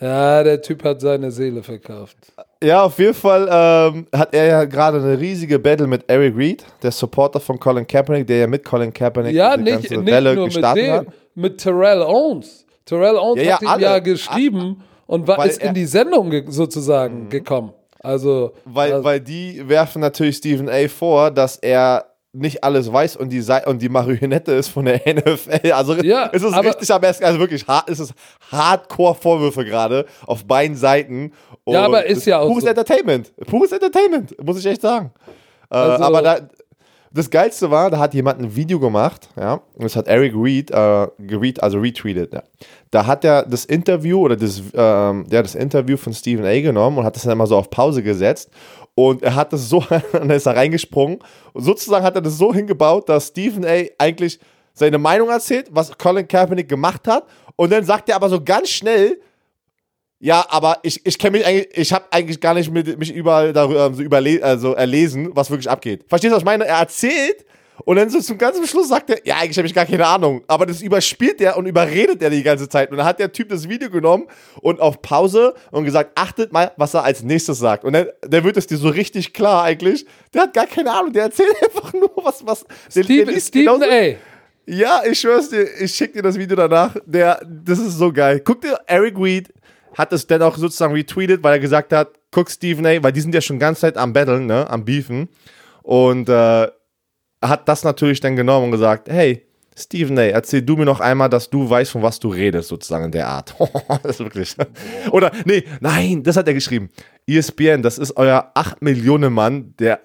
Speaker 1: Ja, der Typ hat seine Seele verkauft.
Speaker 2: Ja, auf jeden Fall ähm, hat er ja gerade eine riesige Battle mit Eric Reed, der Supporter von Colin Kaepernick, der ja mit Colin Kaepernick
Speaker 1: Ja,
Speaker 2: diese
Speaker 1: nicht,
Speaker 2: ganze
Speaker 1: nicht
Speaker 2: Welle
Speaker 1: mit
Speaker 2: gestartet
Speaker 1: dem,
Speaker 2: hat.
Speaker 1: mit Terrell Owens. Terrell Owens
Speaker 2: Ja, ja,
Speaker 1: hat ihm
Speaker 2: alle.
Speaker 1: ja geschrieben und war, ist
Speaker 2: Mhm.
Speaker 1: in die Sendung ge sozusagen gekommen. Also,
Speaker 2: Weil,
Speaker 1: also
Speaker 2: weil die werfen natürlich Stephen A. vor, dass er nicht alles weiß und die, Sei- und die Marionette ist von der NFL. Also
Speaker 1: Ja,
Speaker 2: es ist richtig am besten, also wirklich hart, es ist Hardcore-Vorwürfe gerade auf beiden Seiten. Und
Speaker 1: Ja, aber ist ja auch
Speaker 2: Pures
Speaker 1: so.
Speaker 2: Entertainment. Pures Entertainment, muss ich echt sagen. Äh,
Speaker 1: Also-
Speaker 2: aber da, das Geilste war, da hat jemand ein Video gemacht, ja, und das hat Eric Reed, äh, geread, also retweetet, ja. Da hat er das Interview oder das, ähm, ja, das Interview von Stephen A. genommen und hat das dann mal so auf Pause gesetzt. Und er hat das so, er ist da reingesprungen. Und sozusagen hat er das so hingebaut, dass Stephen A. eigentlich seine Meinung erzählt, was Colin Kaepernick gemacht hat. Und dann sagt er aber so ganz schnell, ja, aber ich, ich kenne mich eigentlich, ich habe eigentlich gar nicht mit, mich überall darüber so überle also erlesen, was wirklich abgeht. Verstehst du, was ich meine? Er erzählt und dann so zum ganzen Schluss sagt er, ja, eigentlich habe ich gar keine Ahnung. Aber das überspielt er und überredet er die ganze Zeit. Und dann hat der Typ das Video genommen und auf Pause und gesagt, achtet mal, was er als nächstes sagt. Und dann, dann wird es dir so richtig klar eigentlich. Der hat gar keine Ahnung, der erzählt einfach nur was, was. der- der
Speaker 1: Steve,
Speaker 2: liest
Speaker 1: Stephen
Speaker 2: genauso-
Speaker 1: A.
Speaker 2: ja, ich schwör's dir, ich schick dir das Video danach. Der, das ist so geil. Guck dir, Eric Reed hat es dann auch sozusagen retweetet, weil er gesagt hat, guck Stephen A., weil die sind ja schon ganz Zeit am Battlen, ne, am Beefen. Und äh, hat das natürlich dann genommen und gesagt, hey, Stephen A., erzähl du mir noch einmal, dass du weißt, von was du redest, sozusagen in der Art. das ist wirklich. Oder, nee, nein, das hat er geschrieben. ESPN, das ist euer 8 Millionen Mann, der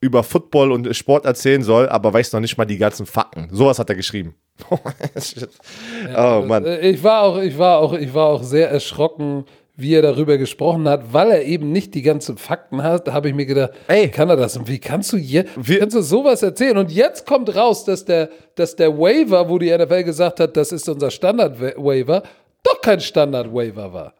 Speaker 2: über Football und Sport erzählen soll, aber weiß noch nicht mal die ganzen Fakten. Sowas hat er geschrieben. oh Mann.
Speaker 1: Äh, Ich war auch, ich war auch, ich war auch sehr erschrocken, wie er darüber gesprochen hat, weil er eben nicht die ganzen Fakten hat. Da habe ich mir gedacht,
Speaker 2: Ey.
Speaker 1: kann er das? Und wie kannst du je,
Speaker 2: Wir-
Speaker 1: kannst du sowas erzählen? Und jetzt kommt raus, dass der, dass der Waiver, wo die NFL gesagt hat, das ist unser Standard-Waiver, doch kein Standard-Waiver war.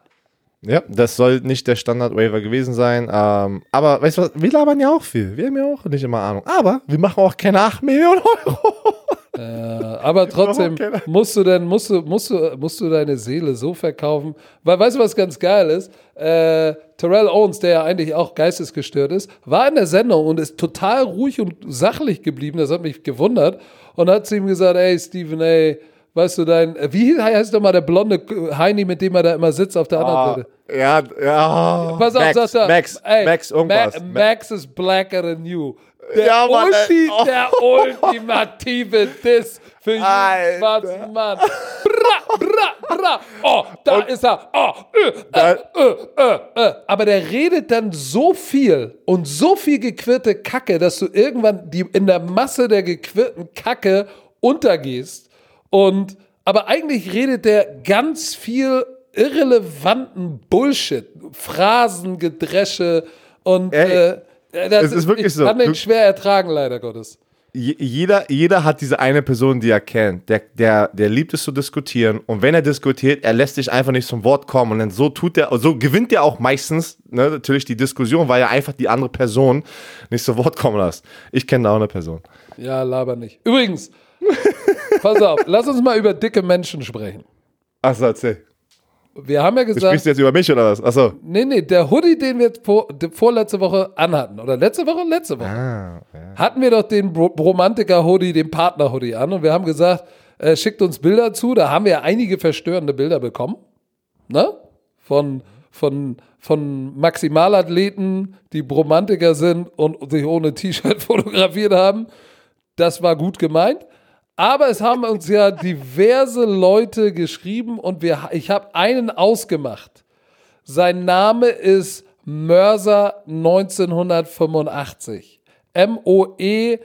Speaker 2: Ja, das soll nicht der Standard-Waiver gewesen sein. Ähm, aber weißt du was, wir labern ja auch viel. Wir haben ja auch nicht immer Ahnung. Aber wir machen auch keine 8 Millionen Euro.
Speaker 1: Äh, aber trotzdem musst du denn, musst du, musst du, musst du deine Seele so verkaufen. Weil, weißt du, was ganz geil ist? Äh, Terrell Owens, der ja eigentlich auch geistesgestört ist, war in der Sendung und ist total ruhig und sachlich geblieben. Das hat mich gewundert. Und hat zu ihm gesagt, ey, Stephen, ey, weißt du dein, wie heißt doch mal der blonde Heini, mit dem er da immer sitzt auf der anderen Seite?
Speaker 2: Ja, ja.
Speaker 1: Pass auf,
Speaker 2: Max,
Speaker 1: sagt er.
Speaker 2: Max,
Speaker 1: ey,
Speaker 2: Max, irgendwas.
Speaker 1: Ma Max is blacker than you. Der,
Speaker 2: Ja, Mann.
Speaker 1: Ulti,
Speaker 2: Oh.
Speaker 1: der ultimative Diss für jeden schwarzen Mann. Bra, bra, bra. Oh, da ist er. Oh, äh,
Speaker 2: Da-
Speaker 1: äh, äh, äh. Aber der redet dann so viel und so viel gequirlte Kacke, dass du irgendwann die, in der Masse der gequirlten Kacke untergehst. Und aber eigentlich redet der ganz viel irrelevanten Bullshit, Phrasen, Gedresche und
Speaker 2: Ey,
Speaker 1: äh, das
Speaker 2: es ist wirklich
Speaker 1: ich
Speaker 2: so.
Speaker 1: kann den
Speaker 2: Du-
Speaker 1: schwer ertragen, leider Gottes.
Speaker 2: Je- jeder, jeder hat diese eine Person, die er kennt. Der, der, der liebt es zu diskutieren. Und wenn er diskutiert, er lässt sich einfach nicht zum Wort kommen. Und dann so tut er, so gewinnt er auch meistens ne, natürlich die Diskussion, weil er einfach die andere Person nicht zu Wort kommen lässt. Ich kenne da auch eine Person.
Speaker 1: Ja, laber nicht. Übrigens, pass auf, lass uns mal über dicke Menschen sprechen.
Speaker 2: Achso, erzähl.
Speaker 1: Wir haben ja
Speaker 2: Du
Speaker 1: gesagt,
Speaker 2: sprichst jetzt über mich oder was? Achso.
Speaker 1: nee, nee, der Hoodie, den wir jetzt vor, vorletzte Woche anhatten, oder letzte Woche, letzte Woche,
Speaker 2: Ah, ja.
Speaker 1: hatten wir doch den Bro Romantiker-Hoodie, den Partner-Hoodie an und wir haben gesagt, äh, schickt uns Bilder zu. Da haben wir ja einige verstörende Bilder bekommen. Ne? Von, von, von Maximalathleten, die Bromantiker sind und sich ohne T-Shirt fotografiert haben. Das war gut gemeint. Aber es haben uns ja diverse Leute geschrieben und wir, ich habe einen ausgemacht. Sein Name ist Mörser 1985. M-O-E-R-S-E-R.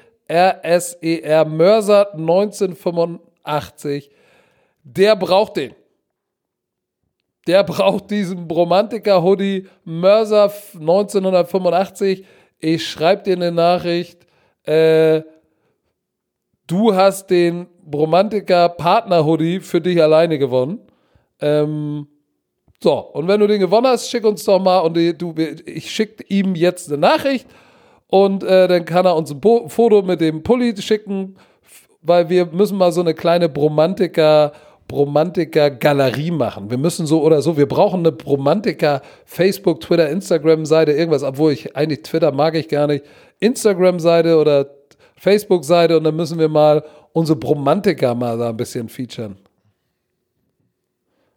Speaker 1: Mörser 1985. Der braucht den. Der braucht diesen Bromantiker-Hoodie Mörser 1985. Ich schreibe dir eine Nachricht. Äh, du hast den Bromantiker Partner-Hoodie für dich alleine gewonnen. Ähm, so, und wenn du den gewonnen hast, schick uns doch mal und du, ich schicke ihm jetzt eine Nachricht und äh, dann kann er uns ein po Foto mit dem Pulli schicken, weil wir müssen mal so eine kleine Bromantiker Bromantiker Galerie machen. Wir müssen so oder so, wir brauchen eine Bromantiker Facebook, Twitter, Instagram Seite, irgendwas, obwohl ich eigentlich Twitter mag ich gar nicht. Instagram Seite oder Facebook Seite und dann müssen wir mal unsere Bromantiker mal da ein bisschen featuren.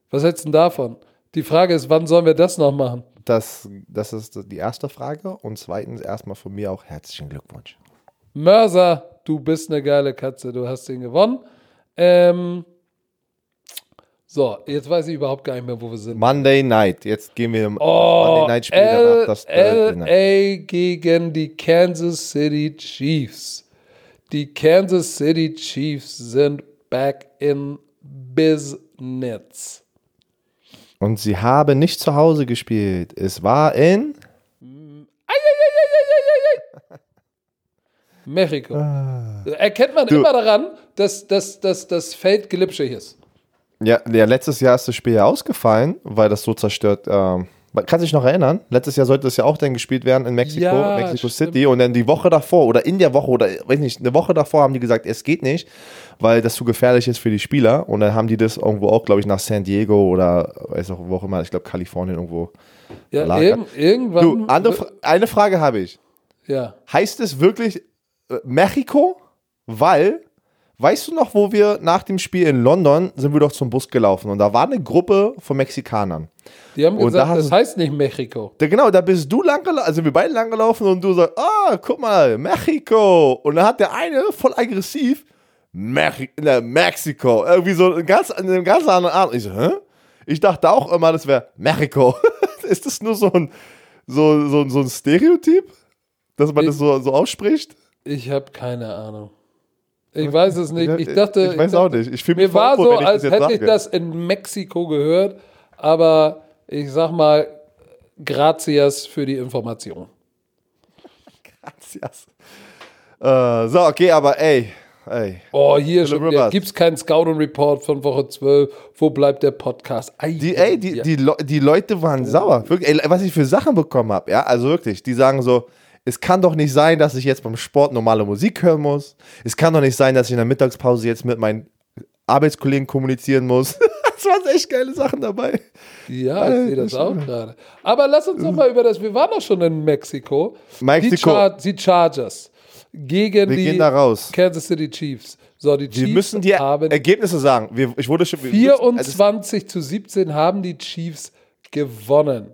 Speaker 1: Was hältst du denn davon? Die Frage ist, wann sollen wir das noch machen?
Speaker 2: Das, das ist die erste Frage. Und zweitens erstmal von mir auch herzlichen Glückwunsch.
Speaker 1: Mörser, du bist eine geile Katze, du hast ihn gewonnen. Ähm, so, jetzt weiß ich überhaupt gar nicht mehr, wo wir sind.
Speaker 2: Monday Night. Jetzt gehen wir im
Speaker 1: Oh,
Speaker 2: Monday Night Spiel
Speaker 1: L
Speaker 2: danach. Das,
Speaker 1: LA gegen die Kansas City Chiefs. Die Kansas City Chiefs sind back in business.
Speaker 2: Und sie haben nicht zu Hause gespielt. Es war in.
Speaker 1: Mexiko. Erkennt man
Speaker 2: Du-
Speaker 1: immer daran, dass, dass, dass das Feld glitschig ist.
Speaker 2: Ja, ja, letztes Jahr ist das Spiel ja ausgefallen, weil das so zerstört. Ähm, man kann sich noch erinnern, letztes Jahr sollte es ja auch dann gespielt werden in Mexiko,
Speaker 1: Ja,
Speaker 2: Mexico
Speaker 1: stimmt.
Speaker 2: City. Und dann die Woche davor oder in der Woche oder weiß nicht, eine Woche davor haben die gesagt, es geht nicht, weil das zu gefährlich ist für die Spieler. Und dann haben die das irgendwo auch, glaube ich, nach San Diego oder weiß auch wo auch immer, ich glaube Kalifornien irgendwo.
Speaker 1: Ja, irg irgendwann.
Speaker 2: Du, andere, eine Frage habe ich.
Speaker 1: ja.
Speaker 2: Heißt es wirklich äh, Mexiko? Weil, weißt du noch, wo wir nach dem Spiel in London sind wir doch zum Bus gelaufen und da war eine Gruppe von Mexikanern.
Speaker 1: Die haben
Speaker 2: Und
Speaker 1: gesagt,
Speaker 2: da
Speaker 1: das heißt nicht Mexiko.
Speaker 2: Da, genau, da bist du lang gelaufen, also wir beide lang gelaufen und du sagst, ah, guck mal, Mexiko. Und dann hat der eine voll aggressiv, Mexi ne, Mexiko. Irgendwie so eine ganz, eine ganz andere Art. Ich so, hä? Ich dachte auch immer, das wäre Mexiko. Ist das nur so ein, so, so, so ein Stereotyp, dass man das so, so ausspricht?
Speaker 1: Ich habe keine Ahnung. Ich weiß es nicht. Ich dachte,
Speaker 2: ich weiß auch nicht. Ich fühle mich
Speaker 1: Mir war so,
Speaker 2: ich
Speaker 1: als hätte ich
Speaker 2: sage.
Speaker 1: das in Mexiko gehört, aber ich sag mal, gracias für die Information.
Speaker 2: Gracias. Äh, so, okay, aber ey, ey.
Speaker 1: Oh, hier schon wieder.
Speaker 2: Rivers.
Speaker 1: Gibt es keinen Scouting Report von Woche 12? Wo bleibt der Podcast? Ei,
Speaker 2: Die, ey, die,
Speaker 1: ja.
Speaker 2: die, Le die Leute waren sauer. Wirklich, ey, was ich für Sachen bekommen habe, ja, also wirklich, die sagen so, es kann doch nicht sein, dass ich jetzt beim Sport normale Musik hören muss. Es kann doch nicht sein, dass ich in der Mittagspause jetzt mit meinen Arbeitskollegen kommunizieren muss. das waren echt geile Sachen dabei.
Speaker 1: Ja, ich sehe das auch gerade. Aber lass uns doch mal über das. Wir waren doch schon in Mexiko.
Speaker 2: Mexiko.
Speaker 1: Die, Char die Chargers gegen
Speaker 2: Wir
Speaker 1: die. Kansas City Chiefs. So, die
Speaker 2: Wir
Speaker 1: Chiefs
Speaker 2: müssen die
Speaker 1: haben
Speaker 2: Ergebnisse sagen. Wir, ich wurde schon. wir müssen- also es-
Speaker 1: 24 zu 17 haben die Chiefs gewonnen.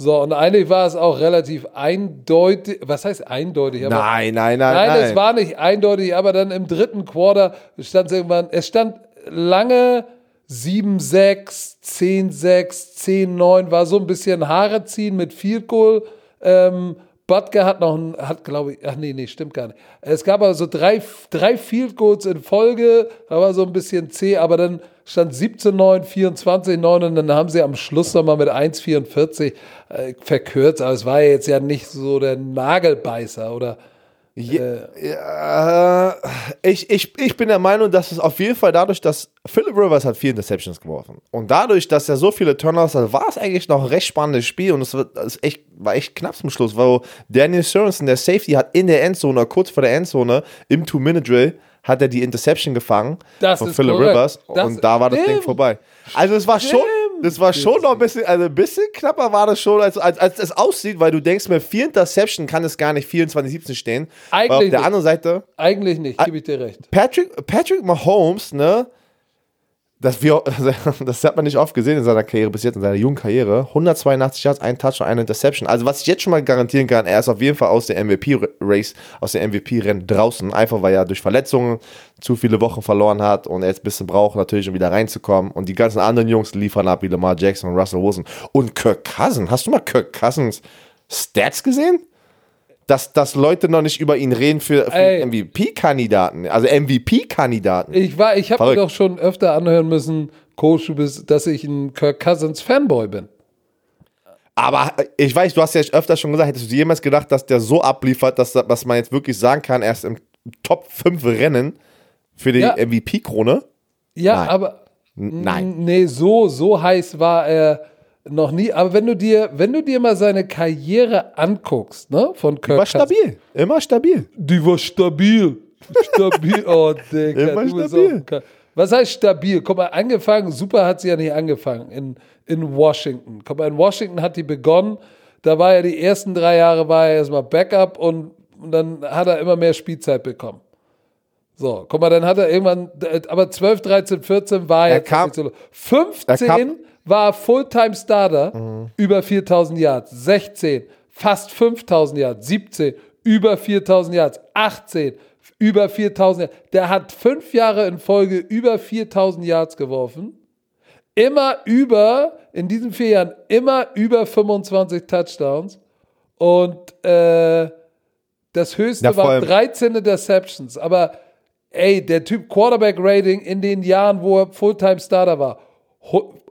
Speaker 1: So, und eigentlich war es auch relativ eindeutig. Was heißt eindeutig? Aber
Speaker 2: Nein, nein, nein,
Speaker 1: Nein,
Speaker 2: nein.
Speaker 1: es war nicht eindeutig, aber dann im dritten Quarter stand es irgendwann, es stand lange 7-6, 10-6, 10-9, war so ein bisschen Haare ziehen mit Field Goal. Ähm, Butker hat noch ein, hat glaube ich, ach nee, nee, stimmt gar nicht. Es gab also drei, drei Field Goals in Folge, da war so ein bisschen zäh, aber dann stand 17-9, 24-9 und dann haben sie am Schluss nochmal mit 1-44 äh, verkürzt, aber es war jetzt ja nicht so der Nagelbeißer oder
Speaker 2: Ja, ja, ich, ich, ich bin der Meinung, dass es auf jeden Fall dadurch, dass Philip Rivers hat vier Interceptions geworfen. Und dadurch, dass er so viele Turnovers hat, war es eigentlich noch ein recht spannendes Spiel und es war, es echt, war echt knapp zum Schluss, weil Daniel Sorensen, der Safety, hat in der Endzone, kurz vor der Endzone, im Two-Minute-Drill, hat er die Interception gefangen
Speaker 1: Das
Speaker 2: von Philip
Speaker 1: korrekt.
Speaker 2: Rivers
Speaker 1: Das
Speaker 2: und da war das Ding vorbei. Also es war schon, das war schon noch ein bisschen, also ein bisschen knapper war das schon, als, als, als es aussieht, weil du denkst mir, vier Interception kann es gar nicht 24-17 stehen. Weil auf
Speaker 1: Eigentlich
Speaker 2: der
Speaker 1: nicht.
Speaker 2: anderen Seite,
Speaker 1: Eigentlich nicht, gebe ich dir recht.
Speaker 2: Patrick, Patrick Mahomes, ne, das, wir, das hat man nicht oft gesehen in seiner Karriere bis jetzt, in seiner jungen Karriere. 182 Yards, ein Touchdown, eine Interception. Also, was ich jetzt schon mal garantieren kann, er ist auf jeden Fall aus der MVP-Race, aus der MVP-Rennen draußen. Einfach, weil er durch Verletzungen zu viele Wochen verloren hat und er jetzt ein bisschen braucht, natürlich, um wieder reinzukommen. Und die ganzen anderen Jungs liefern ab, wie Lamar Jackson und Russell Wilson. Und Kirk Cousins. Hast du mal Kirk Cousins Stats gesehen? Dass, dass Leute noch nicht über ihn reden für, für. MVP-Kandidaten. Also MVP-Kandidaten.
Speaker 1: Ich war, ich habe mir doch schon öfter anhören müssen, Coach du bist, dass ich ein Kirk Cousins Fanboy bin.
Speaker 2: Aber äh, ich weiß, du hast ja öfter schon gesagt, hättest du jemals gedacht, dass der so abliefert, dass, dass man jetzt wirklich sagen kann, er ist im Top 5 Rennen für die
Speaker 1: Ja.
Speaker 2: MVP-Krone?
Speaker 1: Ja,
Speaker 2: Nein.
Speaker 1: aber
Speaker 2: Nein.
Speaker 1: Nee, so, so heiß war er noch nie. Aber wenn du dir, wenn du dir mal seine Karriere anguckst, ne, von Kirk
Speaker 2: War
Speaker 1: Cousins,
Speaker 2: stabil. Immer stabil.
Speaker 1: Die war stabil. Stabil. Oh, Digga.
Speaker 2: Immer
Speaker 1: du
Speaker 2: stabil.
Speaker 1: Was heißt stabil? Guck mal, angefangen, super hat sie ja nicht angefangen in, in Washington. Guck mal, in Washington hat die begonnen. Da war er die ersten drei Jahre war er erstmal Backup und, und dann hat er immer mehr Spielzeit bekommen. So, guck mal, dann hat er irgendwann, aber 12, 13, 14 war er,
Speaker 2: Er
Speaker 1: jetzt
Speaker 2: kam-
Speaker 1: so. 15
Speaker 2: er kam-
Speaker 1: war Fulltime Starter, über 4000 Yards. 16, fast 5000 Yards. 17, über 4000 Yards. 18, über 4000 Yards. Der hat fünf Jahre in Folge über 4000 Yards geworfen. Immer über, in diesen vier Jahren, immer über 25 Touchdowns. Und äh, das höchste
Speaker 2: Ja,
Speaker 1: war
Speaker 2: allem-
Speaker 1: 13 Interceptions. Aber ey, der Typ Quarterback-Rating in den Jahren, wo er Fulltime-Starter war,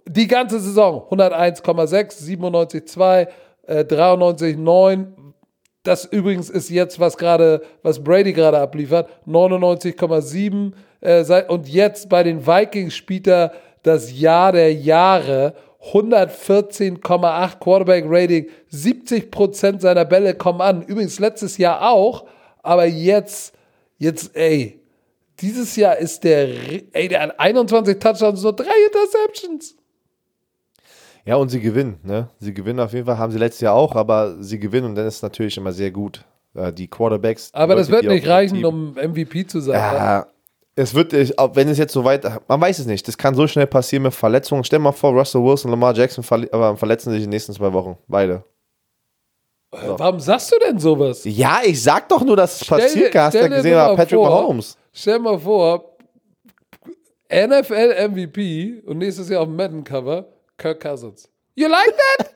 Speaker 1: die ganze Saison 101,6, 97,2, äh, 93,9. Das übrigens ist jetzt, was gerade, was Brady gerade abliefert, 99,7. Äh, und jetzt bei den Vikings spielt er das Jahr der Jahre. 114,8 Quarterback-Rating, 70% seiner Bälle kommen an. Übrigens letztes Jahr auch, aber jetzt, jetzt, ey, dieses Jahr ist der, ey, der hat 21 Touchdowns, nur drei Interceptions.
Speaker 2: Ja, und sie gewinnen, ne? Sie gewinnen auf jeden Fall, haben sie letztes Jahr auch, aber sie gewinnen und dann ist es natürlich immer sehr gut. Äh, Die Quarterbacks.
Speaker 1: Aber das
Speaker 2: Leute,
Speaker 1: wird
Speaker 2: die
Speaker 1: nicht reichen,
Speaker 2: Team-
Speaker 1: um MVP zu sein.
Speaker 2: Ja, es wird, wenn es jetzt so weit, man weiß es nicht, das kann so schnell passieren mit Verletzungen. Stell dir mal vor, Russell Wilson und Lamar Jackson aber verletzen sich in den nächsten zwei Wochen, beide.
Speaker 1: Warum sagst du denn sowas?
Speaker 2: Ja, ich sag doch nur, dass es
Speaker 1: Stell
Speaker 2: passiert. Hast du ja gesehen, war
Speaker 1: mal
Speaker 2: Patrick
Speaker 1: vor,
Speaker 2: Mahomes.
Speaker 1: Stell mal vor, NFL MVP und nächstes Jahr auf dem Madden-Cover, Kirk Cousins. You like that?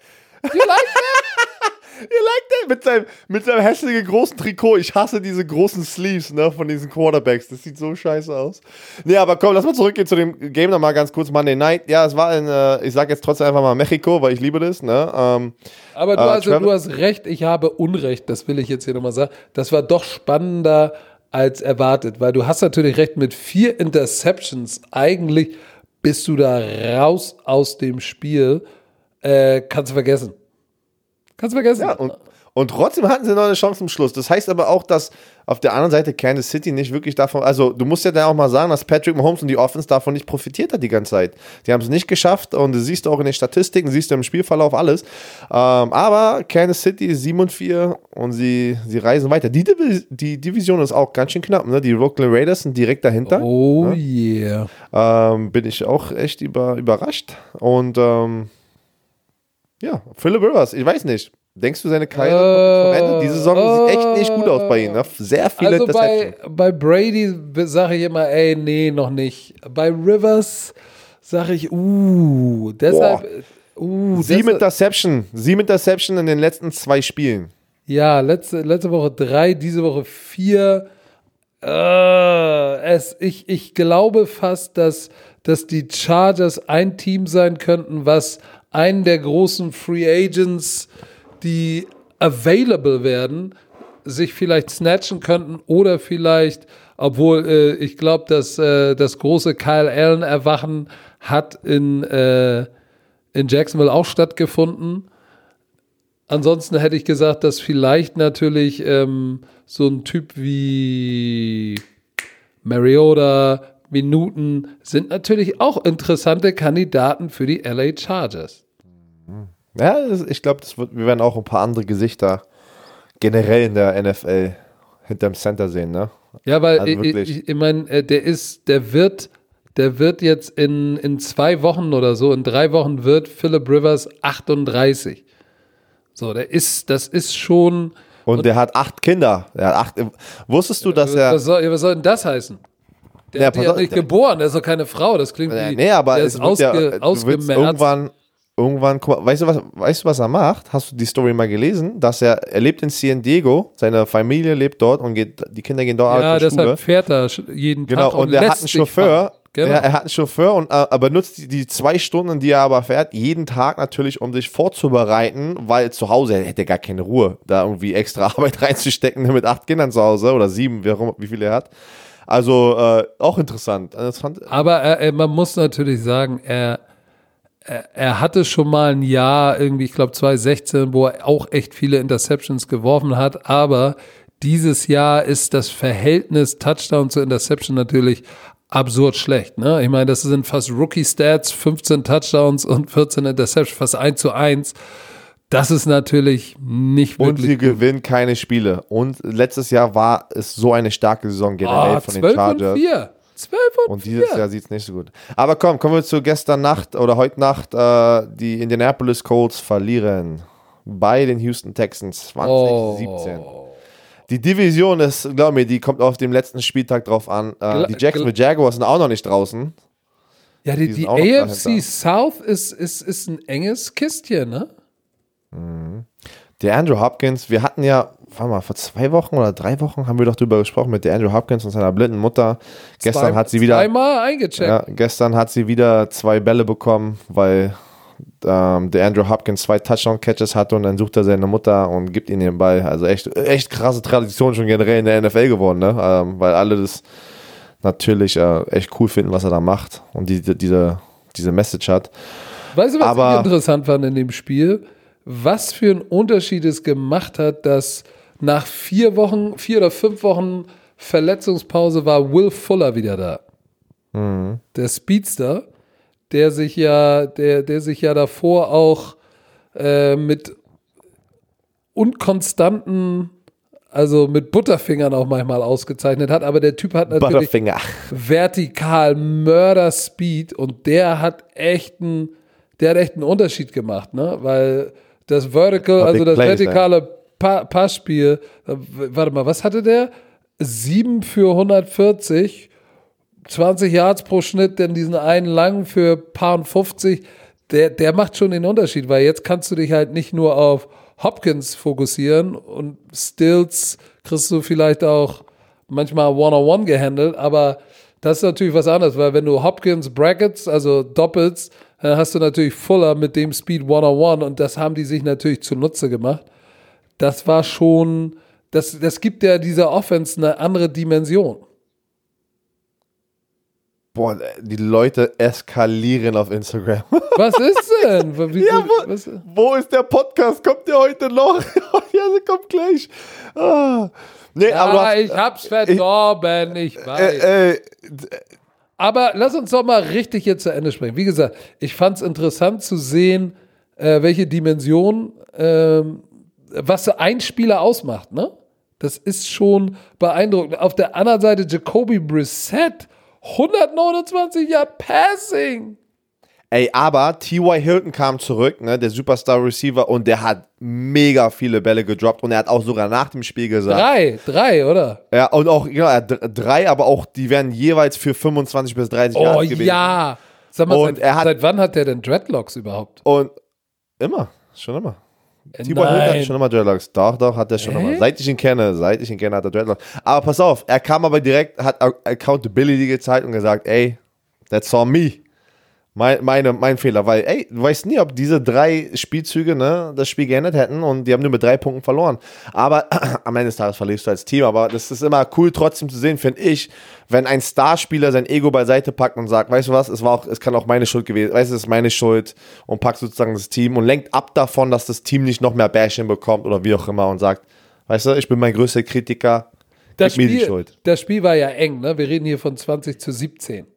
Speaker 1: You like that?
Speaker 2: Ihr like that? Mit seinem, mit seinem hässlichen großen Trikot. Ich hasse diese großen Sleeves, ne, von diesen Quarterbacks. Das sieht so scheiße aus. Nee, aber komm, lass mal zurückgehen zu dem Game nochmal ganz kurz. Monday Night. Ja, es war in, äh, ich sag jetzt trotzdem einfach mal Mexiko, weil ich liebe das, ne. Ähm,
Speaker 1: Aber du,
Speaker 2: Äh,
Speaker 1: also, du hast recht, ich habe Unrecht, das will ich jetzt hier nochmal sagen. Das war doch spannender als erwartet, weil du hast natürlich recht, mit vier Interceptions eigentlich bist du da raus aus dem Spiel. Äh, kannst du vergessen. Kannst du vergessen.
Speaker 2: Ja, und, und trotzdem hatten sie noch eine Chance zum Schluss. Das heißt aber auch, dass auf der anderen Seite Kansas City nicht wirklich davon, also du musst ja dann auch mal sagen, dass Patrick Mahomes und die Offense davon nicht profitiert hat die ganze Zeit. Die haben es nicht geschafft und das siehst du auch in den Statistiken, siehst du im Spielverlauf alles. Ähm, aber Kansas City ist 7 und 4 und sie, sie reisen weiter. Die, Divi die Division ist auch ganz schön knapp, ne? Die Oakland Raiders sind direkt dahinter.
Speaker 1: Oh yeah.
Speaker 2: Ähm, bin ich auch echt über, überrascht. Und ähm, ja, Philip Rivers, ich weiß nicht. Denkst du, seine Karriere kommt zum Ende? Die Saison sieht echt nicht gut aus bei ihm. Ne? Sehr viele
Speaker 1: Also bei, bei Brady sage ich immer, ey, nee, noch nicht. Bei Rivers sage ich, uh, deshalb, uh,
Speaker 2: Sieben Interception. Sieben Interception in den letzten zwei Spielen.
Speaker 1: ja, letzte, letzte Woche drei, diese Woche vier. Äh, es, ich, ich glaube fast, dass, dass die Chargers ein Team sein könnten, was einen der großen Free Agents, die available werden, sich vielleicht snatchen könnten oder vielleicht, obwohl äh, ich glaube, dass äh, das große Kyle Allen Erwachen hat in, äh, in Jacksonville auch stattgefunden. Ansonsten hätte ich gesagt, dass vielleicht natürlich ähm, so ein Typ wie Mariota, Minuten sind natürlich auch interessante Kandidaten für die LA Chargers.
Speaker 2: Ja, ich glaube, wir werden auch ein paar andere Gesichter generell in der NFL hinterm Center sehen. Ne?
Speaker 1: Ja, weil
Speaker 2: Also
Speaker 1: ich, ich, ich meine, äh, der ist, der wird, der wird jetzt in, in zwei Wochen oder so, in drei Wochen wird Philip Rivers 38. So, der ist, das ist schon.
Speaker 2: Und, der hat acht Kinder. Er hat acht, wusstest du, dass er.
Speaker 1: was, soll, ja, was soll denn das heißen? Der
Speaker 2: Ja,
Speaker 1: hat ja
Speaker 2: auf,
Speaker 1: nicht geboren, der ist doch keine Frau, das klingt
Speaker 2: Äh,
Speaker 1: wie.
Speaker 2: nee, aber
Speaker 1: der ist
Speaker 2: ja,
Speaker 1: ausge,
Speaker 2: willst
Speaker 1: ausgemerzt.
Speaker 2: irgendwann, irgendwann, guck mal, weißt du, was, weißt du, was er macht? Hast du die Story mal gelesen? Dass er, er lebt in San Diego, seine Familie lebt dort und geht, die Kinder gehen dort
Speaker 1: Ja,
Speaker 2: zur Schule.
Speaker 1: deshalb fährt er jeden
Speaker 2: Genau,
Speaker 1: Tag
Speaker 2: und er hat einen. Chauffeur,
Speaker 1: Genau.
Speaker 2: Ja, er hat einen Chauffeur und äh, er benutzt die, die zwei Stunden, die er aber fährt, jeden Tag natürlich, um sich vorzubereiten, weil zu Hause er hätte er gar keine Ruhe, da irgendwie extra Arbeit reinzustecken mit acht Kindern zu Hause oder sieben, wie, wie viele er hat. Also äh, auch interessant. interessant.
Speaker 1: Aber er, er, man muss natürlich sagen, er, er, hatte schon mal ein Jahr, irgendwie, ich glaube 2016, wo er auch echt viele Interceptions geworfen hat, aber dieses Jahr ist das Verhältnis Touchdown zu Interception natürlich absurd schlecht. Ne? Ich meine, das sind fast Rookie-Stats, 15 Touchdowns und 14 Interceptions, fast 1 zu 1. Das ist natürlich nicht
Speaker 2: Und
Speaker 1: wirklich
Speaker 2: sie gewinnen keine Spiele. Und letztes Jahr war es so eine starke Saison generell
Speaker 1: Ah,
Speaker 2: von den
Speaker 1: 12 und
Speaker 2: Chargers.
Speaker 1: 4. 12 und,
Speaker 2: Und dieses
Speaker 1: 4.
Speaker 2: Jahr sieht es nicht so gut. Aber komm, kommen wir zu gestern Nacht oder heute Nacht. Äh, die Indianapolis Colts verlieren bei den Houston Texans 2017.
Speaker 1: Oh.
Speaker 2: Die Division ist, glaub mir, die kommt auf dem letzten Spieltag drauf an. Äh, die Jacksonville Jaguars sind auch noch nicht draußen.
Speaker 1: Ja, die,
Speaker 2: Die
Speaker 1: die AFC
Speaker 2: dahinter.
Speaker 1: South ist, ist, ist ein enges Kistchen, ne?
Speaker 2: Der Andrew Hopkins, wir hatten ja, warte mal, vor zwei Wochen oder drei Wochen haben wir doch drüber gesprochen mit der Andrew Hopkins und seiner blinden Mutter. Gestern
Speaker 1: Zwei-
Speaker 2: hat sie wieder.
Speaker 1: Zweimal eingecheckt.
Speaker 2: Ja, gestern hat sie wieder zwei Bälle bekommen, weil ähm, der Andrew Hopkins zwei Touchdown-Catches hatte und dann sucht er seine Mutter und gibt ihm den Ball. Also echt, echt krasse Tradition schon generell in der NFL geworden, ne? Ähm, weil alle das natürlich äh, echt cool finden, was er da macht und die, die, diese, diese Message hat.
Speaker 1: Weißt du, was
Speaker 2: Aber-
Speaker 1: ich interessant fand in dem Spiel? Was für einen Unterschied es gemacht hat, dass nach vier Wochen, vier oder fünf Wochen Verletzungspause war Will Fuller wieder da.
Speaker 2: Mhm.
Speaker 1: Der Speedster, der sich ja, der, der sich ja davor auch äh, mit unkonstanten, also mit Butterfingern auch manchmal ausgezeichnet hat, aber der Typ hat natürlich
Speaker 2: Butterfinger.
Speaker 1: vertikal Mörder Speed und der hat echt einen, der hat echt einen Unterschied gemacht, ne? Weil das Vertical, also das
Speaker 2: Plays,
Speaker 1: vertikale pa Passspiel, äh, w- warte mal, was hatte der? 7 für 140, 20 Yards pro Schnitt, denn diesen einen langen für paar und 50, der, der macht schon den Unterschied, weil jetzt kannst du dich halt nicht nur auf Hopkins fokussieren und Stills kriegst du vielleicht auch manchmal One-on-One gehandelt, aber das ist natürlich was anderes, weil wenn du Hopkins Brackets, also doppelst, dann hast du natürlich Fuller mit dem Speed One-on-One und das haben die sich natürlich zunutze gemacht. Das war schon, das, das gibt ja dieser Offense eine andere Dimension.
Speaker 2: Boah, die Leute eskalieren auf Instagram.
Speaker 1: Was ist denn? Wie,
Speaker 2: Ja, wo-
Speaker 1: was,
Speaker 2: Wo ist der Podcast? Kommt der heute noch? ja, der kommt gleich. Ah. Nee, aber du
Speaker 1: ah,
Speaker 2: hast,
Speaker 1: ich hab's verdorben, ich weiß.
Speaker 2: äh, äh,
Speaker 1: Aber lass uns doch mal richtig jetzt zu Ende sprechen. Wie gesagt, ich fand es interessant zu sehen, äh, welche Dimension, ähm, was so ein Spieler ausmacht, ne? Das ist schon beeindruckend. Auf der anderen Seite Jacoby Brissett, 129 Yard Passing.
Speaker 2: Ey, aber T.Y. Hilton kam zurück, ne, der Superstar Receiver, und der hat mega viele Bälle gedroppt und er hat auch sogar nach dem Spiel gesagt.
Speaker 1: Drei, drei, oder?
Speaker 2: Ja, und auch, genau, dr- drei, aber auch, die werden jeweils für 25 bis 30
Speaker 1: Oh
Speaker 2: Yards gewesen.
Speaker 1: ja. Sag mal,
Speaker 2: Und
Speaker 1: seit,
Speaker 2: er hat-
Speaker 1: seit wann hat der denn Dreadlocks überhaupt?
Speaker 2: Und immer, schon immer.
Speaker 1: Äh,
Speaker 2: T.Y. Hilton hat
Speaker 1: Nein.
Speaker 2: schon immer Dreadlocks. Doch, doch, hat er schon immer. Seit ich ihn kenne, seit ich ihn kenne, hat er Dreadlocks. Aber pass auf, er kam aber direkt, hat Ac- Accountability gezeigt und gesagt, ey, that's on me. Mein, meine, mein Fehler, weil, ey, du weißt nie, ob diese drei Spielzüge ne, das Spiel geändert hätten und die haben nur mit drei Punkten verloren. Aber am Ende des Tages verlierst du als Team. Aber das ist immer cool trotzdem zu sehen, finde ich, wenn ein Starspieler sein Ego beiseite packt und sagt, weißt du was, es war auch, es kann auch meine Schuld gewesen, weißt du, es ist meine Schuld und packt sozusagen das Team und lenkt ab davon, dass das Team nicht noch mehr Bashing bekommt oder wie auch immer und sagt, weißt du, ich bin mein größter Kritiker,
Speaker 1: Das
Speaker 2: gib mir die
Speaker 1: Spiel,
Speaker 2: Schuld.
Speaker 1: das Spiel war ja eng, ne? Wir reden hier von 20 zu 17.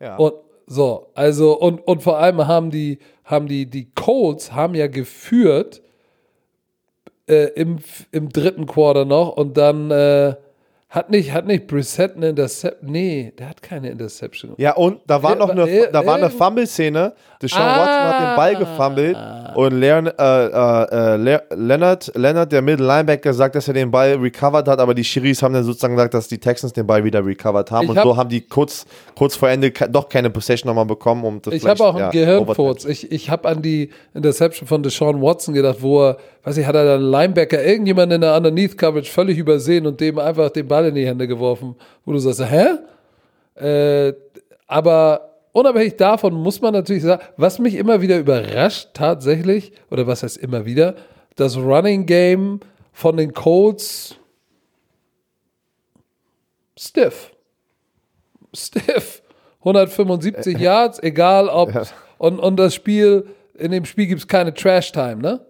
Speaker 2: Ja.
Speaker 1: Und so, also, und, und vor allem haben die, haben die, die Colts haben ja geführt äh, im, im dritten Quarter noch und dann äh, hat nicht, hat nicht Brissett eine Interception. Nee, der hat keine Interception.
Speaker 2: Ja, und da war noch eine, da war eine Fumble-Szene. Deshaun
Speaker 1: Ah.
Speaker 2: Watson hat den Ball gefummelt und Leon, äh, äh, äh, Le Leonard, Leonard, der Middle Linebacker, sagt, dass er den Ball recovered hat, aber die Schiris haben dann sozusagen gesagt, dass die Texans den Ball wieder recovered haben
Speaker 1: Ich
Speaker 2: und
Speaker 1: hab-
Speaker 2: so haben die kurz, kurz vor Ende doch keine Possession nochmal bekommen. Um das
Speaker 1: Ich habe auch einen
Speaker 2: ja,
Speaker 1: Gehirnfurz. Ich, ich habe an die Interception von Deshaun Watson gedacht, wo er, weiß ich, hat er dann Linebacker, irgendjemand in der Underneath Coverage völlig übersehen und dem einfach den Ball in die Hände geworfen, wo du sagst, hä? Äh, aber unabhängig davon muss man natürlich sagen, was mich immer wieder überrascht tatsächlich, oder was heißt immer wieder, das Running Game von den Colts stiff. Stiff. 175 Yards, egal ob.
Speaker 2: Ja.
Speaker 1: Und, und das Spiel, in dem Spiel gibt es keine Trash-Time, ne?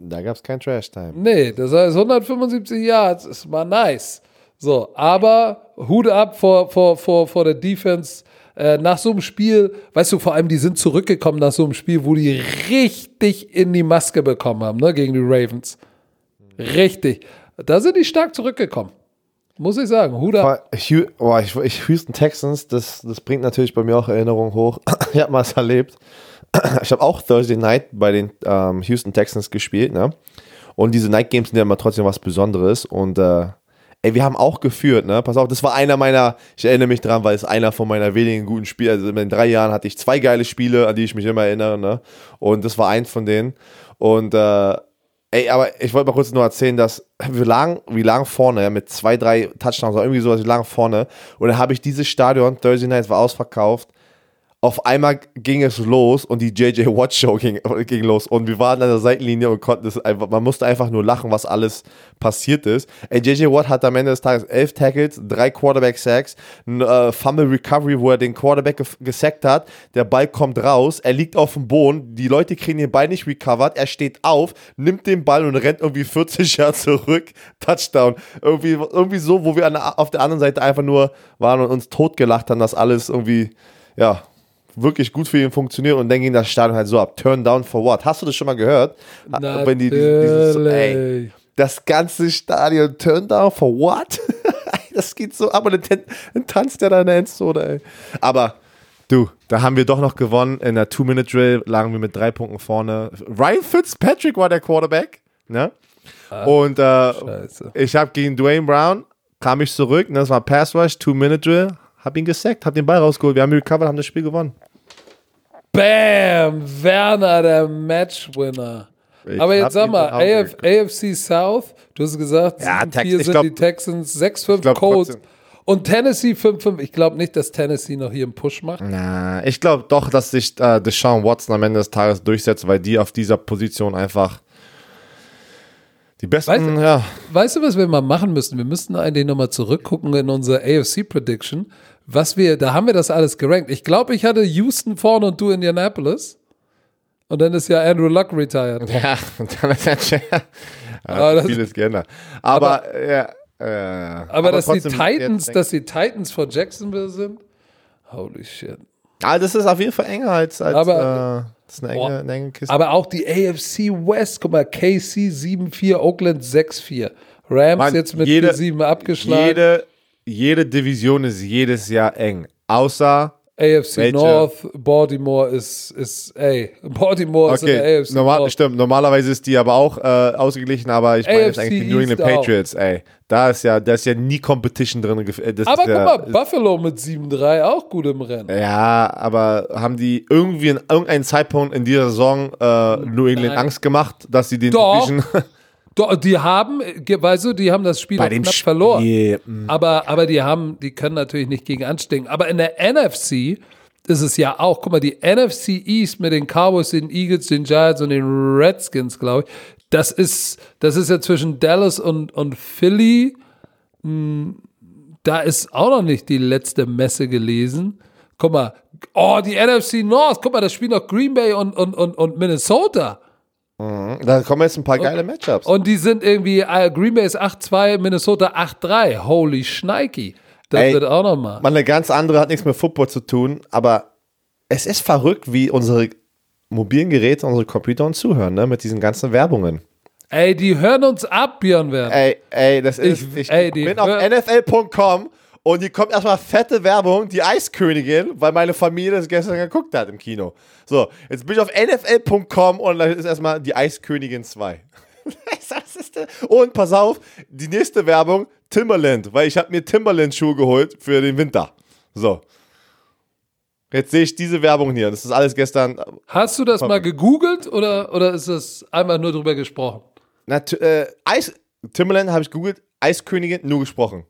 Speaker 2: Da gab es kein Trash-Time.
Speaker 1: Nee, das heißt 175 Yards ist mal nice. So, aber Hut ab vor, vor, vor, vor der Defense. Äh, nach so einem Spiel, weißt du, vor allem, die sind zurückgekommen nach so einem Spiel, wo die richtig in die Maske bekommen haben, ne, gegen die Ravens. Richtig. Da sind die stark zurückgekommen. Muss ich sagen. Hut ab.
Speaker 2: Hu oh, ich, Houston Texans, das, das bringt natürlich bei mir auch Erinnerungen hoch. ich habe mal es erlebt. Ich habe auch Thursday Night bei den ähm, Houston Texans gespielt, ne? Und diese Night Games sind ja immer trotzdem was Besonderes. Und äh, ey, wir haben auch geführt, ne? Pass auf, das war einer meiner, ich erinnere mich dran, weil es einer von meiner wenigen guten Spiele, also in den drei Jahren hatte ich zwei geile Spiele, an die ich mich immer erinnere, ne? Und das war eins von denen. Und äh, Ey, aber ich wollte mal kurz nur erzählen, dass wir lagen, wir lagen vorne, ja, mit zwei, drei Touchdowns oder irgendwie sowas, wir lagen vorne. Und dann habe ich dieses Stadion, Thursday Night war ausverkauft, auf einmal ging es los und die JJ Watt Show ging, ging los und wir waren an der Seitenlinie und konnten es einfach, man musste einfach nur lachen, was alles passiert ist. Ey, JJ Watt hat am Ende des Tages elf Tackles, drei Quarterback Sacks, ein äh, Fumble Recovery, wo er den Quarterback gesackt hat, der Ball kommt raus, er liegt auf dem Boden, die Leute kriegen den Ball nicht recovered, er steht auf, nimmt den Ball und rennt irgendwie 40 Jahre zurück, Touchdown. Irgendwie, irgendwie so, wo wir an, auf der anderen Seite einfach nur waren und uns totgelacht haben, dass alles irgendwie, ja, wirklich gut für ihn funktioniert und dann ging das Stadion halt so ab. Turn down for what? Hast du das schon mal gehört?
Speaker 1: Natürlich.
Speaker 2: Wenn die dieses, ey, das ganze Stadion turn down for what? das geht so ab und dann, dann tanzt der da in der Endzone, ey. Aber du, da haben wir doch noch gewonnen. In der Two-Minute-Drill lagen wir mit drei Punkten vorne. Ryan Fitzpatrick war der Quarterback, ne?
Speaker 1: Ah,
Speaker 2: und äh, ich habe gegen Dwayne Brown, kam ich zurück, ne, das war Pass Rush, Two-Minute-Drill, hab ihn gesackt, hab den Ball rausgeholt, wir haben recovered, haben das Spiel gewonnen.
Speaker 1: Bam! Werner, der Matchwinner.
Speaker 2: Ich
Speaker 1: Aber jetzt sag mal, AF. AFC South, du hast gesagt,
Speaker 2: Ja,
Speaker 1: 7-4
Speaker 2: Tex- ich
Speaker 1: sind
Speaker 2: glaub-
Speaker 1: die Texans, 6-5
Speaker 2: glaub
Speaker 1: Colts und Tennessee 5-5. Ich glaube nicht, dass Tennessee noch hier einen Push macht.
Speaker 2: Na, ich glaube doch, dass sich äh, Deshaun Watson am Ende des Tages durchsetzt, weil die auf dieser Position einfach die besten,
Speaker 1: Weißt-
Speaker 2: ja.
Speaker 1: Weißt du, was wir mal machen müssen? Wir müssten eigentlich nochmal zurückgucken in unsere AFC Prediction. Was wir, da haben wir das alles gerankt. Ich glaube, ich hatte Houston vorne und du Indianapolis. Und dann ist ja Andrew Luck retired.
Speaker 2: Ja, und dann ist ja,
Speaker 1: Aber
Speaker 2: ja
Speaker 1: das-
Speaker 2: vieles geändert. Aber, ja, äh,
Speaker 1: Aber, dass die Titans, dass die Titans vor Jacksonville sind, holy shit.
Speaker 2: Ah, das ist auf jeden Fall enger als, als
Speaker 1: Aber-
Speaker 2: äh, das ist eine enge, eine enge Kiste.
Speaker 1: Aber auch die AFC West, guck mal, KC 7-4, Oakland 6-4. Rams
Speaker 2: Mann,
Speaker 1: jetzt mit
Speaker 2: jede-
Speaker 1: 7 abgeschlagen.
Speaker 2: jede, jede Division ist jedes Jahr eng. Außer
Speaker 1: AFC
Speaker 2: Welche?
Speaker 1: North, Baltimore ist, ist, ey, Baltimore ist in der
Speaker 2: Okay,
Speaker 1: AFC
Speaker 2: normal,
Speaker 1: North.
Speaker 2: stimmt. Normalerweise ist die aber auch äh, ausgeglichen, aber ich meine jetzt eigentlich die New England
Speaker 1: East auch.
Speaker 2: Patriots, ey. Da ist ja, da ist ja nie Competition drin. äh, Das
Speaker 1: Aber guck
Speaker 2: ja,
Speaker 1: mal, Buffalo mit 7-3 auch gut im Rennen.
Speaker 2: Ja, aber haben die irgendwie in irgendeinem Zeitpunkt in dieser Saison äh, New England
Speaker 1: Nein.
Speaker 2: Angst gemacht, dass sie den
Speaker 1: Doch.
Speaker 2: Division
Speaker 1: Doch, die haben, weißt du, die haben das Spiel
Speaker 2: bei dem
Speaker 1: knapp
Speaker 2: Spiel,
Speaker 1: verloren.
Speaker 2: mm,
Speaker 1: Aber, aber die haben, die können natürlich nicht gegen anstinken. Aber in der NFC ist es ja auch, guck mal, die NFC East mit den Cowboys, den Eagles, den Giants und den Redskins, glaube ich, das ist, das ist ja zwischen Dallas und, und Philly. Hm, Da ist auch noch nicht die letzte Messe gelesen. Guck mal, oh, die NFC North, guck mal, das spielen noch Green Bay und, und, und, und Minnesota.
Speaker 2: Da kommen jetzt ein paar geile Matchups.
Speaker 1: Und die sind irgendwie, äh, Green Bay ist 8-2, Minnesota 8-3. Holy Schneiki. Das
Speaker 2: Ey,
Speaker 1: wird auch nochmal.
Speaker 2: Mal eine ganz andere, hat nichts mit Football zu tun, aber es ist verrückt, wie unsere mobilen Geräte, unsere Computer uns zuhören, ne, mit diesen ganzen Werbungen.
Speaker 1: Ey, die hören uns ab, Björn Werner.
Speaker 2: Ey, ey, das ist,
Speaker 1: Ich-
Speaker 2: ich,
Speaker 1: ey,
Speaker 2: bin auf nfl.com und hier kommt erstmal fette Werbung, die Eiskönigin, weil meine Familie das gestern geguckt hat im Kino. So, jetzt bin ich auf nfl.com und da ist erstmal die Eiskönigin 2. Was ist denn? Und pass auf, die nächste Werbung, Timberland, weil ich habe mir Timberland-Schuhe geholt für den Winter. So. Jetzt sehe ich diese Werbung hier. Das ist alles gestern.
Speaker 1: Hast du das mal gegoogelt oder, oder ist das einfach nur drüber gesprochen?
Speaker 2: Nat äh, Eis, Timberland habe ich gegoogelt, Eiskönigin nur gesprochen.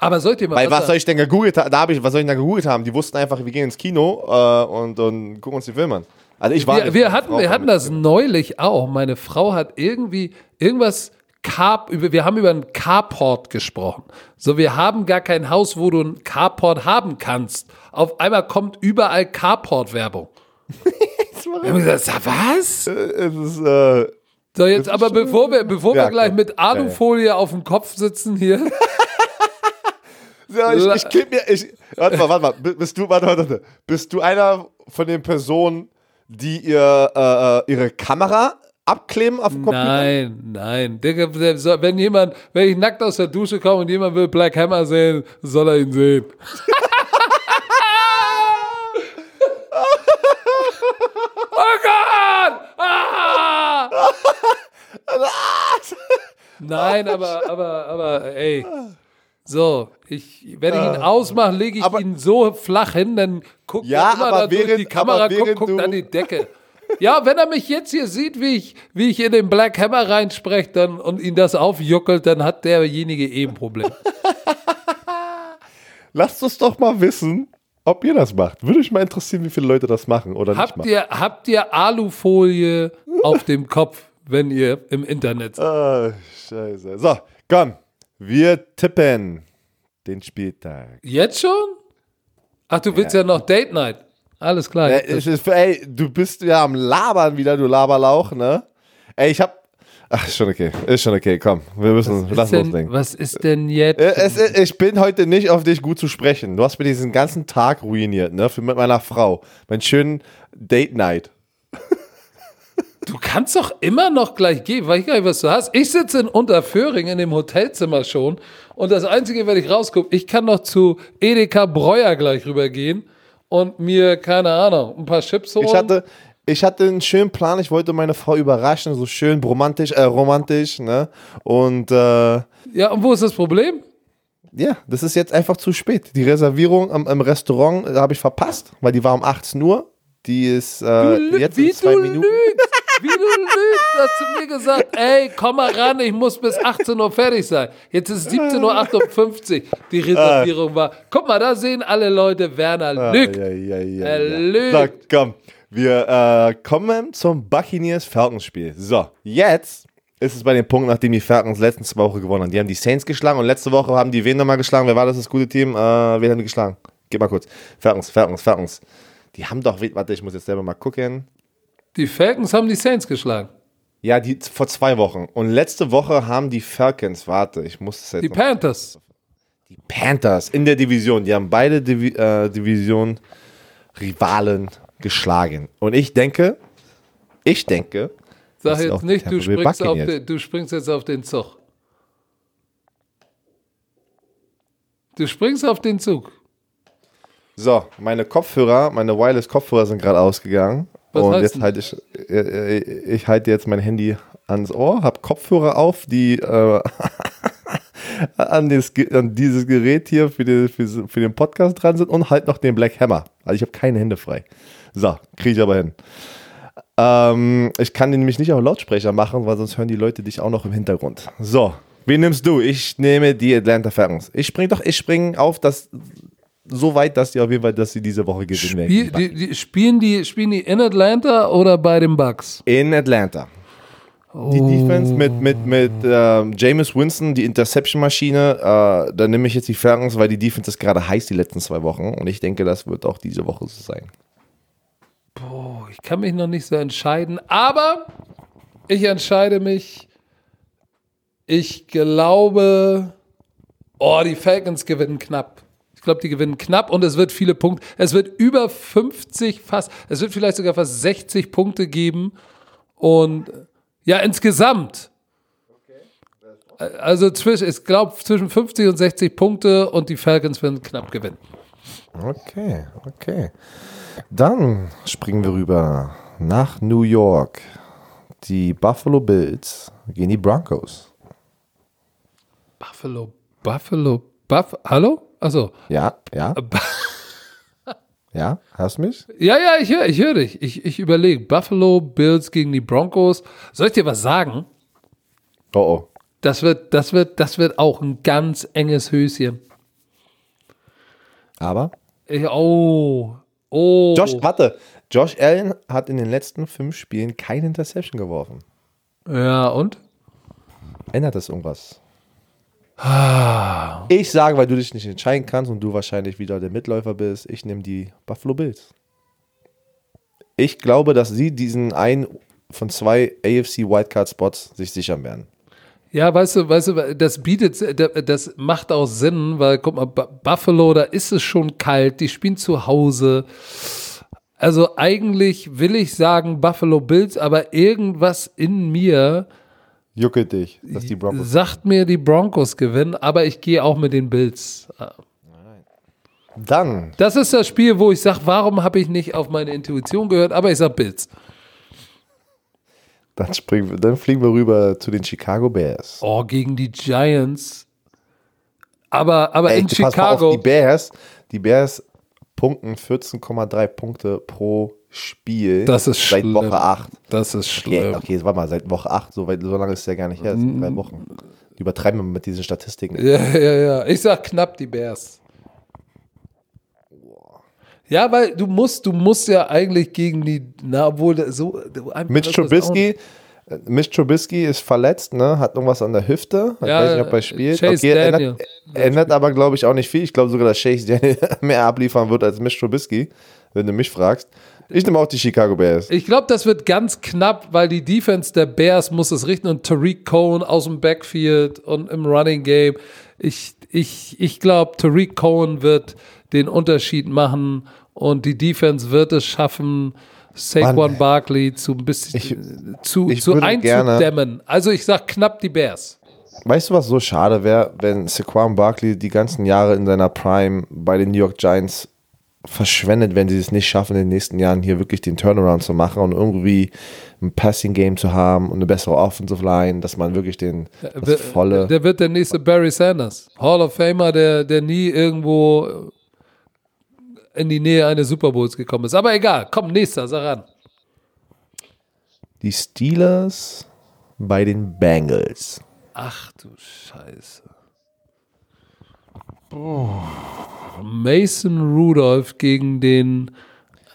Speaker 1: Aber sollt ihr mal
Speaker 2: Weil was soll ich denn gegoogelt haben? Da habe ich, was soll ich denn gegoogelt haben? Die wussten einfach, wir gehen ins Kino äh, und, und gucken uns die Filme an. Also ich war.
Speaker 1: wir, wir hatten, wir hatten das neulich auch. Meine Frau hat irgendwie irgendwas Car, über, wir haben über einen Carport gesprochen. So, wir haben gar kein Haus, wo du einen Carport haben kannst. Auf einmal kommt überall Carport-Werbung. wir haben gesagt, sag, was?
Speaker 2: Es ist, äh,
Speaker 1: So, jetzt aber bevor wir, bevor
Speaker 2: Ja,
Speaker 1: wir gleich mit Alufolie auf dem Kopf sitzen hier.
Speaker 2: Ja, ich, ich kleb mir. Ich, warte mal, warte mal. Bist du, warte, warte, warte. Bist du einer von den Personen, die ihr, äh, äh, ihre Kamera abkleben auf dem Computer?
Speaker 1: Nein, nein. Wenn jemand, wenn ich nackt aus der Dusche komme und jemand will Black Hammer sehen, soll er ihn sehen. oh Gott! Ah! Nein, aber, aber, aber, ey. So, ich, wenn ich ihn ausmache, lege ich
Speaker 2: Ah. Aber-
Speaker 1: ihn so flach hin, dann guckt
Speaker 2: Ja,
Speaker 1: er immer da durch
Speaker 2: während-
Speaker 1: die Kamera, guckt, guckt an die Decke. Ja, wenn er mich jetzt hier sieht, wie ich, wie ich in den Black Hammer reinspreche dann, und ihn das aufjuckelt, dann hat derjenige eh ein Problem.
Speaker 2: Lasst uns doch mal wissen, ob ihr das macht. Würde mich mal interessieren, wie viele Leute das machen oder nicht
Speaker 1: habt,
Speaker 2: machen.
Speaker 1: ihr, habt ihr Alufolie auf dem Kopf, wenn ihr im Internet seid?
Speaker 2: Ah, scheiße. So, komm. Wir tippen den Spieltag.
Speaker 1: Jetzt schon? Ach, du willst ja, noch Date Night. Alles klar.
Speaker 2: Äh, es ist, ey, du bist ja am Labern wieder, du Laberlauch, ne? Ey, ich hab. Ach, ist schon okay. Ist schon okay, komm. Wir müssen,
Speaker 1: was,
Speaker 2: lass
Speaker 1: denn,
Speaker 2: loslegen.
Speaker 1: was ist denn jetzt?
Speaker 2: Äh, Es, äh, ich bin heute nicht auf dich gut zu sprechen. Du hast mir diesen ganzen Tag ruiniert, ne? Für mit meiner Frau. Meinen schönen Date Night.
Speaker 1: Du kannst doch immer noch gleich gehen, weiß ich gar nicht, was du hast. Ich sitze in Unterföhring in dem Hotelzimmer schon und das Einzige, wenn ich rausgucke, ich kann noch zu Edeka Breuer gleich rübergehen und mir, keine Ahnung, ein paar Chips holen.
Speaker 2: Ich hatte, ich hatte einen schönen Plan. Ich wollte meine Frau überraschen, so schön romantisch, äh, romantisch, ne? Und äh,
Speaker 1: ja, und wo ist das Problem?
Speaker 2: ja, das ist jetzt einfach zu spät. Die Reservierung am, im Restaurant äh, habe ich verpasst, weil die war um 18 Uhr. Die ist äh, jetzt
Speaker 1: wie
Speaker 2: in zwei Minuten.
Speaker 1: lügst, wie du lügst, hast du mir gesagt, ey, komm mal ran, ich muss bis 18 Uhr fertig sein. Jetzt ist 17.58 Uhr, die Reservierung war. Guck mal, da sehen alle Leute, Werner lügt.
Speaker 2: Ja, ja, ja,
Speaker 1: Er
Speaker 2: ja.
Speaker 1: lügt.
Speaker 2: So, komm. Wir äh, kommen zum Buccaneers Falcons Spiel. So, jetzt ist es bei dem Punkt, nachdem die Falcons letzten zwei Wochen gewonnen haben. Die haben die Saints geschlagen und letzte Woche haben die wen nochmal geschlagen? Wer war das, das gute Team? Äh, wen haben die geschlagen? Gib mal kurz. Falcons, Falcons, Falcons. Die haben doch, warte, ich muss jetzt selber mal gucken.
Speaker 1: Die Falcons haben die Saints geschlagen.
Speaker 2: Ja, die vor zwei Wochen. Und letzte Woche haben die Falcons, warte, ich muss es jetzt
Speaker 1: Die Panthers.
Speaker 2: die Panthers in der Division. Die haben beide Divi äh, Division Rivalen geschlagen. Und ich denke, ich denke,
Speaker 1: Sag
Speaker 2: Das
Speaker 1: jetzt nicht, du springst,
Speaker 2: Buccaneers.
Speaker 1: den, du springst jetzt auf den Zug. Du springst auf den Zug.
Speaker 2: so, meine Kopfhörer, meine Wireless-Kopfhörer sind gerade ausgegangen.
Speaker 1: Was
Speaker 2: und jetzt halte ich, äh, äh, ich halte jetzt mein Handy ans Ohr, habe Kopfhörer auf, die äh, an, dieses, an dieses Gerät hier für, die, für, für den Podcast dran sind und halt noch den Black Hammer. Also ich habe keine Hände frei. So, kriege ich aber hin. Ähm, ich kann den nämlich nicht auf Lautsprecher machen, weil sonst hören die Leute dich auch noch im Hintergrund. So, wen nimmst du? Ich nehme die Atlanta Falcons. Ich spring doch, ich spring auf das so weit, dass die auf jeden Fall, dass sie diese Woche gewinnen werden.
Speaker 1: Spiel, die, die, spielen, die, spielen die in Atlanta oder bei den Bucks?
Speaker 2: In Atlanta. Die Defense mit, mit, mit ähm, Jameis Winston, die Interception-Maschine, äh, da nehme ich jetzt die Falcons, weil die Defense ist gerade heiß die letzten zwei Wochen und ich denke, das wird auch diese Woche so sein.
Speaker 1: Oh, ich kann mich noch nicht so entscheiden, aber ich entscheide mich. Ich glaube, oh, die Falcons gewinnen knapp. Ich glaube, die gewinnen knapp und es wird viele Punkte. Es wird über 50, fast, es wird vielleicht sogar fast 60 Punkte geben. Und ja, insgesamt. Also zwischen, ich glaube, zwischen 50 und 60 Punkte und die Falcons werden knapp gewinnen.
Speaker 2: Okay, okay. Dann springen wir rüber nach New York. Die Buffalo Bills gegen die Broncos.
Speaker 1: Buffalo, Buffalo, Buff, hallo? Also,
Speaker 2: Ja, ja. Ja, hörst du mich?
Speaker 1: ja, ja, ich höre ich hör dich. Ich, ich überlege. Buffalo, Bills gegen die Broncos. Soll ich dir was sagen?
Speaker 2: Oh, oh.
Speaker 1: Das wird, das wird, das wird auch ein ganz enges Höschen.
Speaker 2: Aber
Speaker 1: Ich, oh. Oh.
Speaker 2: Josh, warte, Josh Allen hat in den letzten fünf Spielen keine Interception geworfen.
Speaker 1: Ja, und?
Speaker 2: Ändert das irgendwas? Ich sage, weil du dich nicht entscheiden kannst und du wahrscheinlich wieder der Mitläufer bist, ich nehme die Buffalo Bills. Ich glaube, dass sie diesen einen von zwei AFC Wildcard Spots sich sichern werden.
Speaker 1: Ja, weißt du, weißt du, das bietet, das macht auch Sinn, weil guck mal, Buffalo, da ist es schon kalt, die spielen zu Hause. Also eigentlich will ich sagen Buffalo Bills, aber irgendwas in mir
Speaker 2: Juckelt dich, dass die Broncos.
Speaker 1: sagt mir, die Broncos gewinnen, aber ich gehe auch mit den Bills.
Speaker 2: Dann,
Speaker 1: Das ist das Spiel, wo ich sage, warum habe ich nicht auf meine Intuition gehört, aber ich sage Bills.
Speaker 2: dann, springen wir, dann fliegen wir rüber zu den Chicago Bears.
Speaker 1: Oh, gegen die Giants. Aber, aber
Speaker 2: Ey,
Speaker 1: in
Speaker 2: mal auf,
Speaker 1: Chicago.
Speaker 2: die Bears, die Bears punkten 14,3 Punkte pro Spiel
Speaker 1: Das ist
Speaker 2: seit
Speaker 1: schlimm.
Speaker 2: Woche 8.
Speaker 1: Das ist
Speaker 2: Okay,
Speaker 1: schlimm.
Speaker 2: okay, warte mal, seit Woche 8, so, weit, so lange ist es ja gar nicht her, das sind drei Wochen. Die übertreiben wir mit diesen Statistiken.
Speaker 1: Ja, ja, ja. Ich sag knapp die Bears. Ja, weil du musst, du musst ja eigentlich gegen die, na, obwohl so.
Speaker 2: Mitch Trubisky, äh, Mitch Trubisky ist verletzt, ne? Hat irgendwas an der Hüfte. Ich
Speaker 1: Ja,
Speaker 2: weiß nicht, ob er spielt.
Speaker 1: Chase
Speaker 2: okay,
Speaker 1: Daniel.
Speaker 2: ändert, ändert aber, glaube ich, auch nicht viel. Ich glaube sogar, dass Chase Daniel mehr abliefern wird als Mitch Trubisky, wenn du mich fragst. Ich nehme auch die Chicago Bears.
Speaker 1: Ich glaube, das wird ganz knapp, weil die Defense der Bears muss es richten und Tariq Cohen aus dem Backfield und im Running Game. Ich, ich, ich glaube, Tariq Cohen wird den Unterschied machen und die Defense wird es schaffen, Saquon
Speaker 2: Mann.
Speaker 1: Barkley zu ein bisschen
Speaker 2: Ich-
Speaker 1: zu,
Speaker 2: ich
Speaker 1: zu einzudämmen. Also ich sag knapp die Bears.
Speaker 2: Weißt du, was so schade wäre, wenn Saquon Barkley die ganzen Jahre in seiner Prime bei den New York Giants verschwendet, wenn sie es nicht schaffen, in den nächsten Jahren hier wirklich den Turnaround zu machen und irgendwie ein Passing Game zu haben und eine bessere Offensive Line, dass man wirklich den das
Speaker 1: Der-
Speaker 2: volle
Speaker 1: Der wird der nächste Barry Sanders. Hall of Famer, der, der nie irgendwo in die Nähe eines Super Bowls gekommen ist. Aber egal, komm, nächster, sag ran.
Speaker 2: die Steelers bei den Bengals.
Speaker 1: Ach du Scheiße. Mason Rudolph gegen den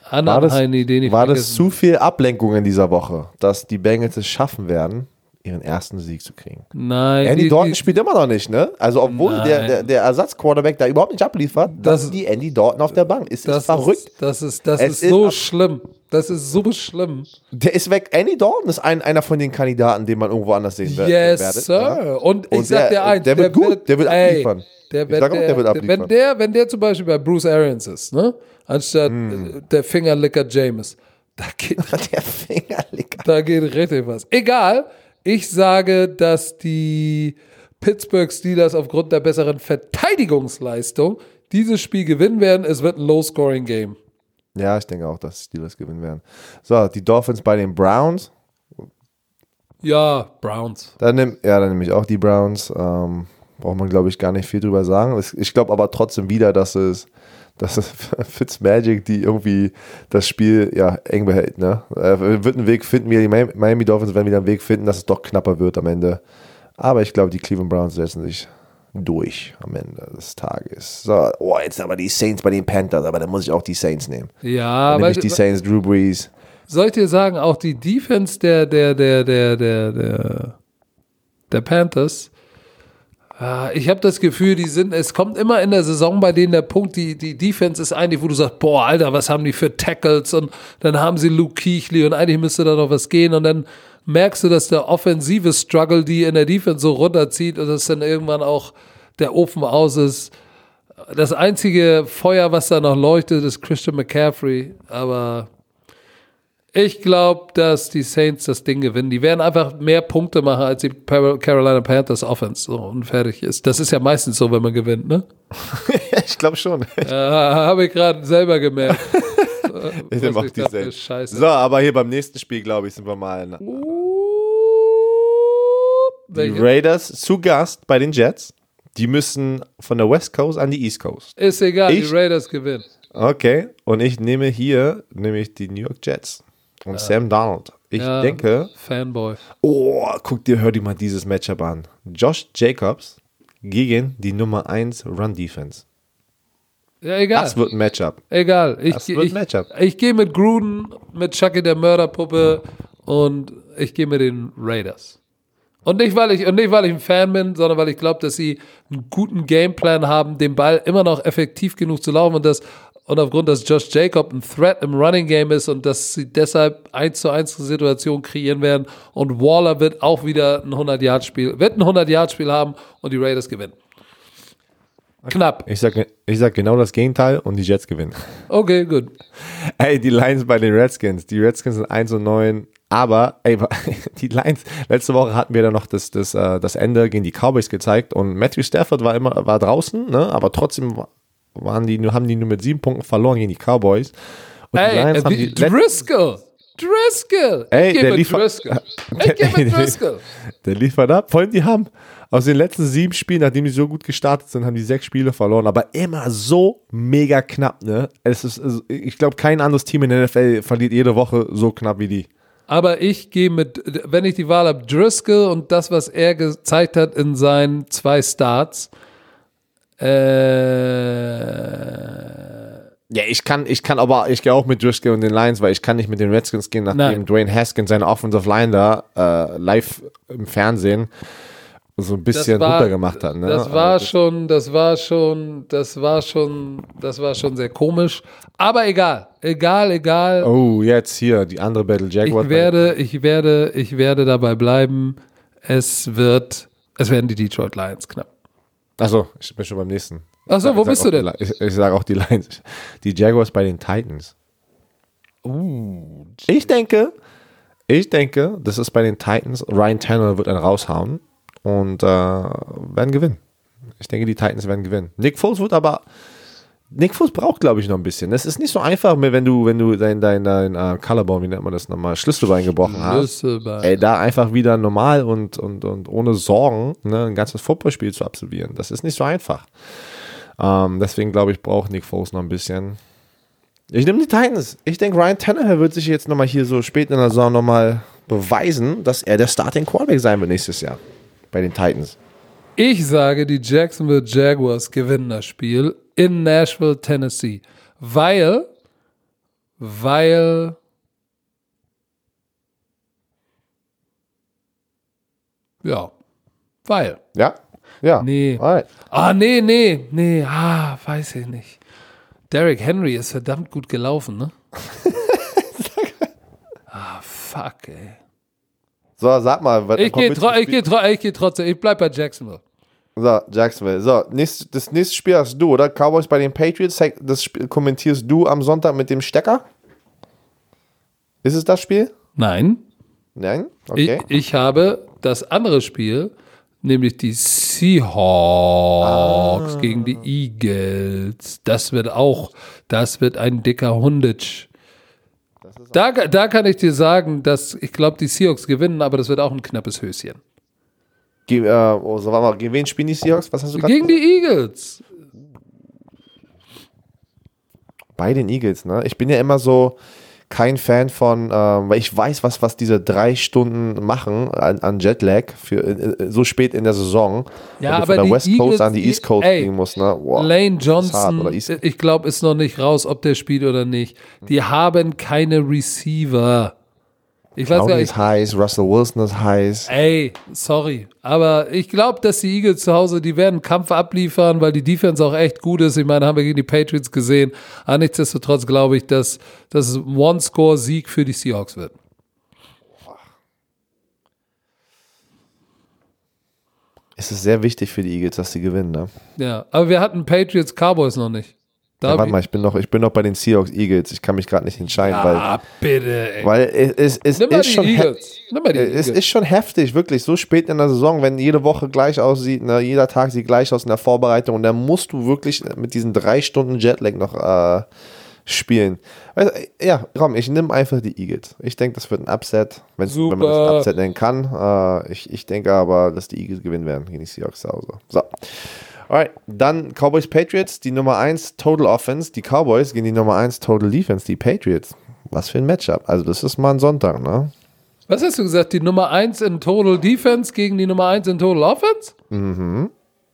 Speaker 2: War
Speaker 1: anderen
Speaker 2: das,
Speaker 1: Heini, den ich
Speaker 2: war das zu viel Ablenkung in dieser Woche, dass die Bengals es schaffen werden, ihren ersten Sieg zu kriegen?
Speaker 1: Nein,
Speaker 2: Andy
Speaker 1: die,
Speaker 2: Dalton
Speaker 1: die,
Speaker 2: spielt immer noch nicht, ne? Also obwohl der,
Speaker 1: Nein.
Speaker 2: der, der Ersatzquarterback da überhaupt nicht abliefert,
Speaker 1: Das-
Speaker 2: das die Andy Dalton auf der Bank. Ist das,
Speaker 1: das
Speaker 2: verrückt?
Speaker 1: Ist, das ist, das
Speaker 2: Es
Speaker 1: ist
Speaker 2: ist
Speaker 1: so
Speaker 2: ab-
Speaker 1: schlimm. Das ist so schlimm.
Speaker 2: Der ist weg. Andy Dalton ist ein, einer von den Kandidaten, den man irgendwo anders sehen wer-
Speaker 1: Yes,
Speaker 2: werdet.
Speaker 1: Sir.
Speaker 2: Ja?
Speaker 1: Und ich
Speaker 2: Und
Speaker 1: sag
Speaker 2: der-
Speaker 1: dir eins,
Speaker 2: der wird gut, der wird
Speaker 1: ey,
Speaker 2: abliefern.
Speaker 1: Der wird,
Speaker 2: sag auch,
Speaker 1: der,
Speaker 2: der wird abliefern.
Speaker 1: Wenn der, wenn der zum Beispiel bei Bruce Arians ist, ne? Anstatt äh, der Fingerlicker James, da geht,
Speaker 2: Der Fingerlicker.
Speaker 1: da geht richtig was. Egal, ich sage, dass die Pittsburgh Steelers aufgrund der besseren Verteidigungsleistung dieses Spiel gewinnen werden. Es wird ein Low-Scoring-Game.
Speaker 2: Ja, ich denke auch, dass die Steelers gewinnen werden. So, die Dolphins bei den Browns.
Speaker 1: Ja, Browns.
Speaker 2: Dann nehm, ja, dann nehme ich auch die Browns. Ähm, braucht man, glaube ich, gar nicht viel drüber sagen. Ich glaube aber trotzdem wieder, dass es, dass es Fitzmagic, die irgendwie das Spiel ja eng behält. Ne? Er wird einen Weg finden, die Mi- Miami Dolphins werden wieder einen Weg finden, dass es doch knapper wird am Ende. Aber ich glaube, die Cleveland Browns setzen sich durch am Ende des Tages. So, oh, jetzt aber die Saints bei den Panthers, aber dann muss ich auch die Saints nehmen.
Speaker 1: Ja,
Speaker 2: Dann nehme ich die Saints, Drew Brees.
Speaker 1: soll ich dir sagen, auch die Defense der, der, der, der, der, der, der Panthers, ah, ich habe das Gefühl, die sind, es kommt immer in der Saison bei denen der Punkt, die, die Defense ist eigentlich, wo du sagst, boah, Alter, was haben die für Tackles und dann haben sie Luke Keighley und eigentlich müsste da noch was gehen und dann merkst du, dass der offensive Struggle die in der Defense so runterzieht und dass dann irgendwann auch der Ofen aus ist. Das einzige Feuer, was da noch leuchtet, ist Christian McCaffrey, aber ich glaube, dass die Saints das Ding gewinnen. Die werden einfach mehr Punkte machen als die Carolina Panthers Offense. So, und fertig ist. Das ist ja meistens so, wenn man gewinnt, ne?
Speaker 2: ich glaube schon.
Speaker 1: Äh, Habe ich gerade selber gemerkt.
Speaker 2: Ich nehme auch die Saints. So, aber hier beim nächsten Spiel, glaube ich, sind wir mal. Die? Raiders zu Gast bei den Jets. Die müssen von der West Coast an die East Coast.
Speaker 1: Ist egal,
Speaker 2: Ich-
Speaker 1: die Raiders gewinnen.
Speaker 2: Okay. Und ich nehme hier nämlich die New York Jets. Und Sam Donald. Ich
Speaker 1: Ja,
Speaker 2: denke,
Speaker 1: Fanboy.
Speaker 2: oh, guck dir, hör dir mal dieses Matchup an. Josh Jacobs gegen die Nummer 1 Run Defense.
Speaker 1: Ja, egal.
Speaker 2: Das wird ein Matchup.
Speaker 1: Egal. Ich,
Speaker 2: Das wird ein
Speaker 1: ich,
Speaker 2: Matchup.
Speaker 1: ich gehe mit Gruden, mit Chucky der Mörderpuppe und ich gehe mit den Raiders. Und nicht, weil ich, und nicht, weil ich ein Fan bin, sondern weil ich glaube, dass sie einen guten Gameplan haben, den Ball immer noch effektiv genug zu laufen und das, und aufgrund, dass Josh Jacob ein Threat im Running Game ist und dass sie deshalb 1 zu 1 Situation kreieren werden und Waller wird auch wieder ein 100-Yard-Spiel, wird ein 100-Yard-Spiel haben und die Raiders gewinnen. Knapp.
Speaker 2: Ich sag, ich sag genau das Gegenteil und die Jets gewinnen.
Speaker 1: Okay, gut.
Speaker 2: Ey, die Lions bei den Redskins. Die Redskins sind 1 und 9. Aber, ey, die Lions, letzte Woche hatten wir da noch das, das, äh, das Ende gegen die Cowboys gezeigt und Matthew Stafford war immer, war draußen, ne, aber trotzdem waren die, haben die nur mit sieben Punkten verloren gegen die Cowboys. Und die
Speaker 1: Ey,
Speaker 2: Lions
Speaker 1: äh,
Speaker 2: haben die
Speaker 1: Driscoll. Driscoll.
Speaker 2: Ey,
Speaker 1: ich
Speaker 2: der liefert-
Speaker 1: Driscoll. Ich gehe mit Driscoll.
Speaker 2: Der liefert ab. Vor allem, die haben aus den letzten sieben Spielen, nachdem die so gut gestartet sind, haben die sechs Spiele verloren, aber immer so mega knapp, ne? Es ist, ich glaube, kein anderes Team in der NFL verliert jede Woche so knapp wie die.
Speaker 1: Aber ich gehe mit, wenn ich die Wahl habe, Driscoll und das, was er gezeigt hat in seinen zwei Starts. Äh,
Speaker 2: Ja, ich kann, ich kann aber, ich gehe auch mit Driscoll und den Lions, weil ich kann nicht mit den Redskins gehen, nachdem
Speaker 1: Nein.
Speaker 2: Dwayne Haskins seine Offensive Line da äh, live im Fernsehen so ein bisschen runtergemacht hat. Ne?
Speaker 1: Das war
Speaker 2: Also,
Speaker 1: schon, das war schon, das war schon, das war schon sehr komisch. Aber egal, egal, egal.
Speaker 2: Oh, jetzt hier, die andere Battle Jaguars.
Speaker 1: Ich werde, ich werde, ich werde dabei bleiben. Es wird, es werden die Detroit Lions knapp.
Speaker 2: Achso, ich bin schon beim nächsten.
Speaker 1: Ach so,
Speaker 2: Ich
Speaker 1: wo bist du
Speaker 2: die
Speaker 1: denn?
Speaker 2: Li- Ich, ich sage auch die Lions. Die Jaguars bei den Titans.
Speaker 1: Uh,
Speaker 2: Ich denke, ich denke, das ist bei den Titans. Ryan Tanner wird einen raushauen und äh, werden gewinnen. Ich denke, die Titans werden gewinnen. Nick Foles wird aber. Nick Foles braucht, glaube ich, noch ein bisschen. Es ist nicht so einfach, mehr, wenn du, wenn du dein, dein, dein uh, Collarbone, wie nennt man das nochmal, Schlüsselbein gebrochen hast.
Speaker 1: Schlüsselbein.
Speaker 2: Ey, da einfach wieder normal und, und, und ohne Sorgen ne, ein ganzes Footballspiel zu absolvieren. Das ist nicht so einfach. Ähm, deswegen glaube ich, braucht Nick Foles noch ein bisschen. Ich nehme die Titans. Ich denke, Ryan Tannehill wird sich jetzt nochmal hier so spät in der Saison nochmal beweisen, dass er der Starting Quarterback sein wird nächstes Jahr bei den Titans.
Speaker 1: Ich sage, die Jacksonville Jaguars gewinnen das Spiel in Nashville, Tennessee, weil, weil, ja, weil.
Speaker 2: Ja? Ja.
Speaker 1: Nee.
Speaker 2: Alright.
Speaker 1: Ah, nee, nee, nee, ah, weiß ich nicht. Derrick Henry ist verdammt gut gelaufen, ne? ah, fuck, ey.
Speaker 2: So, sag mal. was-
Speaker 1: Ich gehe ich geh ich geh trotzdem, ich bleib bei Jacksonville.
Speaker 2: So, Jacksonville. So, nächst, das nächste Spiel hast du, oder? Cowboys bei den Patriots. Das Spiel kommentierst du am Sonntag mit dem Stecker? Ist es das Spiel?
Speaker 1: Nein,
Speaker 2: Nein? Okay.
Speaker 1: Ich, ich habe das andere Spiel, nämlich die Seahawks gegen die Eagles. Das wird auch, das wird ein dicker Hunditsch. Da, da kann ich dir sagen, dass ich glaube, die Seahawks gewinnen, aber das wird auch ein knappes Höschen.
Speaker 2: Ge äh, oh, so, mal, gegen wen spielen die Seahawks? Was hast du
Speaker 1: Gegen die Eagles.
Speaker 2: Bei den Eagles, ne? Ich bin ja immer so kein Fan von, ähm, weil ich weiß, was, was diese drei Stunden machen an, an Jetlag für äh, äh, so spät in der Saison.
Speaker 1: Ja,
Speaker 2: wenn
Speaker 1: aber
Speaker 2: von der
Speaker 1: die
Speaker 2: West
Speaker 1: Eagles,
Speaker 2: Coast an die East Coast
Speaker 1: ey,
Speaker 2: fliegen musst, ne? Wow.
Speaker 1: Lane Johnson, ich glaube, ist noch nicht raus, ob der spielt oder nicht. Die haben keine Receiver. Ich weiß gar
Speaker 2: Clowney
Speaker 1: nicht.
Speaker 2: ist heiß, Russell Wilson ist heiß.
Speaker 1: Ey, sorry. Aber ich glaube, dass die Eagles zu Hause, die werden Kampf abliefern, weil die Defense auch echt gut ist. Ich meine, haben wir gegen die Patriots gesehen. Aber nichtsdestotrotz glaube ich, dass ein One-Score-Sieg für die Seahawks wird.
Speaker 2: Es ist sehr wichtig für die Eagles, dass sie gewinnen, ne?
Speaker 1: Ja, aber wir hatten Patriots Cowboys noch nicht.
Speaker 2: Ja, warte mal, ich bin noch, ich bin noch bei den Seahawks Eagles. Ich kann mich gerade nicht entscheiden,
Speaker 1: Ah, bitte, ey.
Speaker 2: weil, weil es, es,
Speaker 1: Nimm mal
Speaker 2: ist
Speaker 1: die
Speaker 2: schon es ist schon heftig, wirklich, so spät in der Saison, wenn jede Woche gleich aussieht, ne, jeder Tag sieht gleich aus in der Vorbereitung und dann musst du wirklich mit diesen drei Stunden Jetlag noch äh, spielen. Du, ja, komm, ich nehme einfach die Eagles. Ich denke, das wird ein Upset, wenn, man das Upset nennen kann. Äh, ich, ich denke aber, dass die Eagles gewinnen werden gegen die Seahawks zu Hause. So. Alright, dann Cowboys Patriots, die Nummer 1 Total Offense, die Cowboys gegen die Nummer 1 Total Defense, die Patriots. Was für ein Matchup. Also, das ist mal ein Sonntag, ne?
Speaker 1: Was hast du gesagt? Die Nummer 1 in Total Defense gegen die Nummer 1 in Total Offense? Mhm.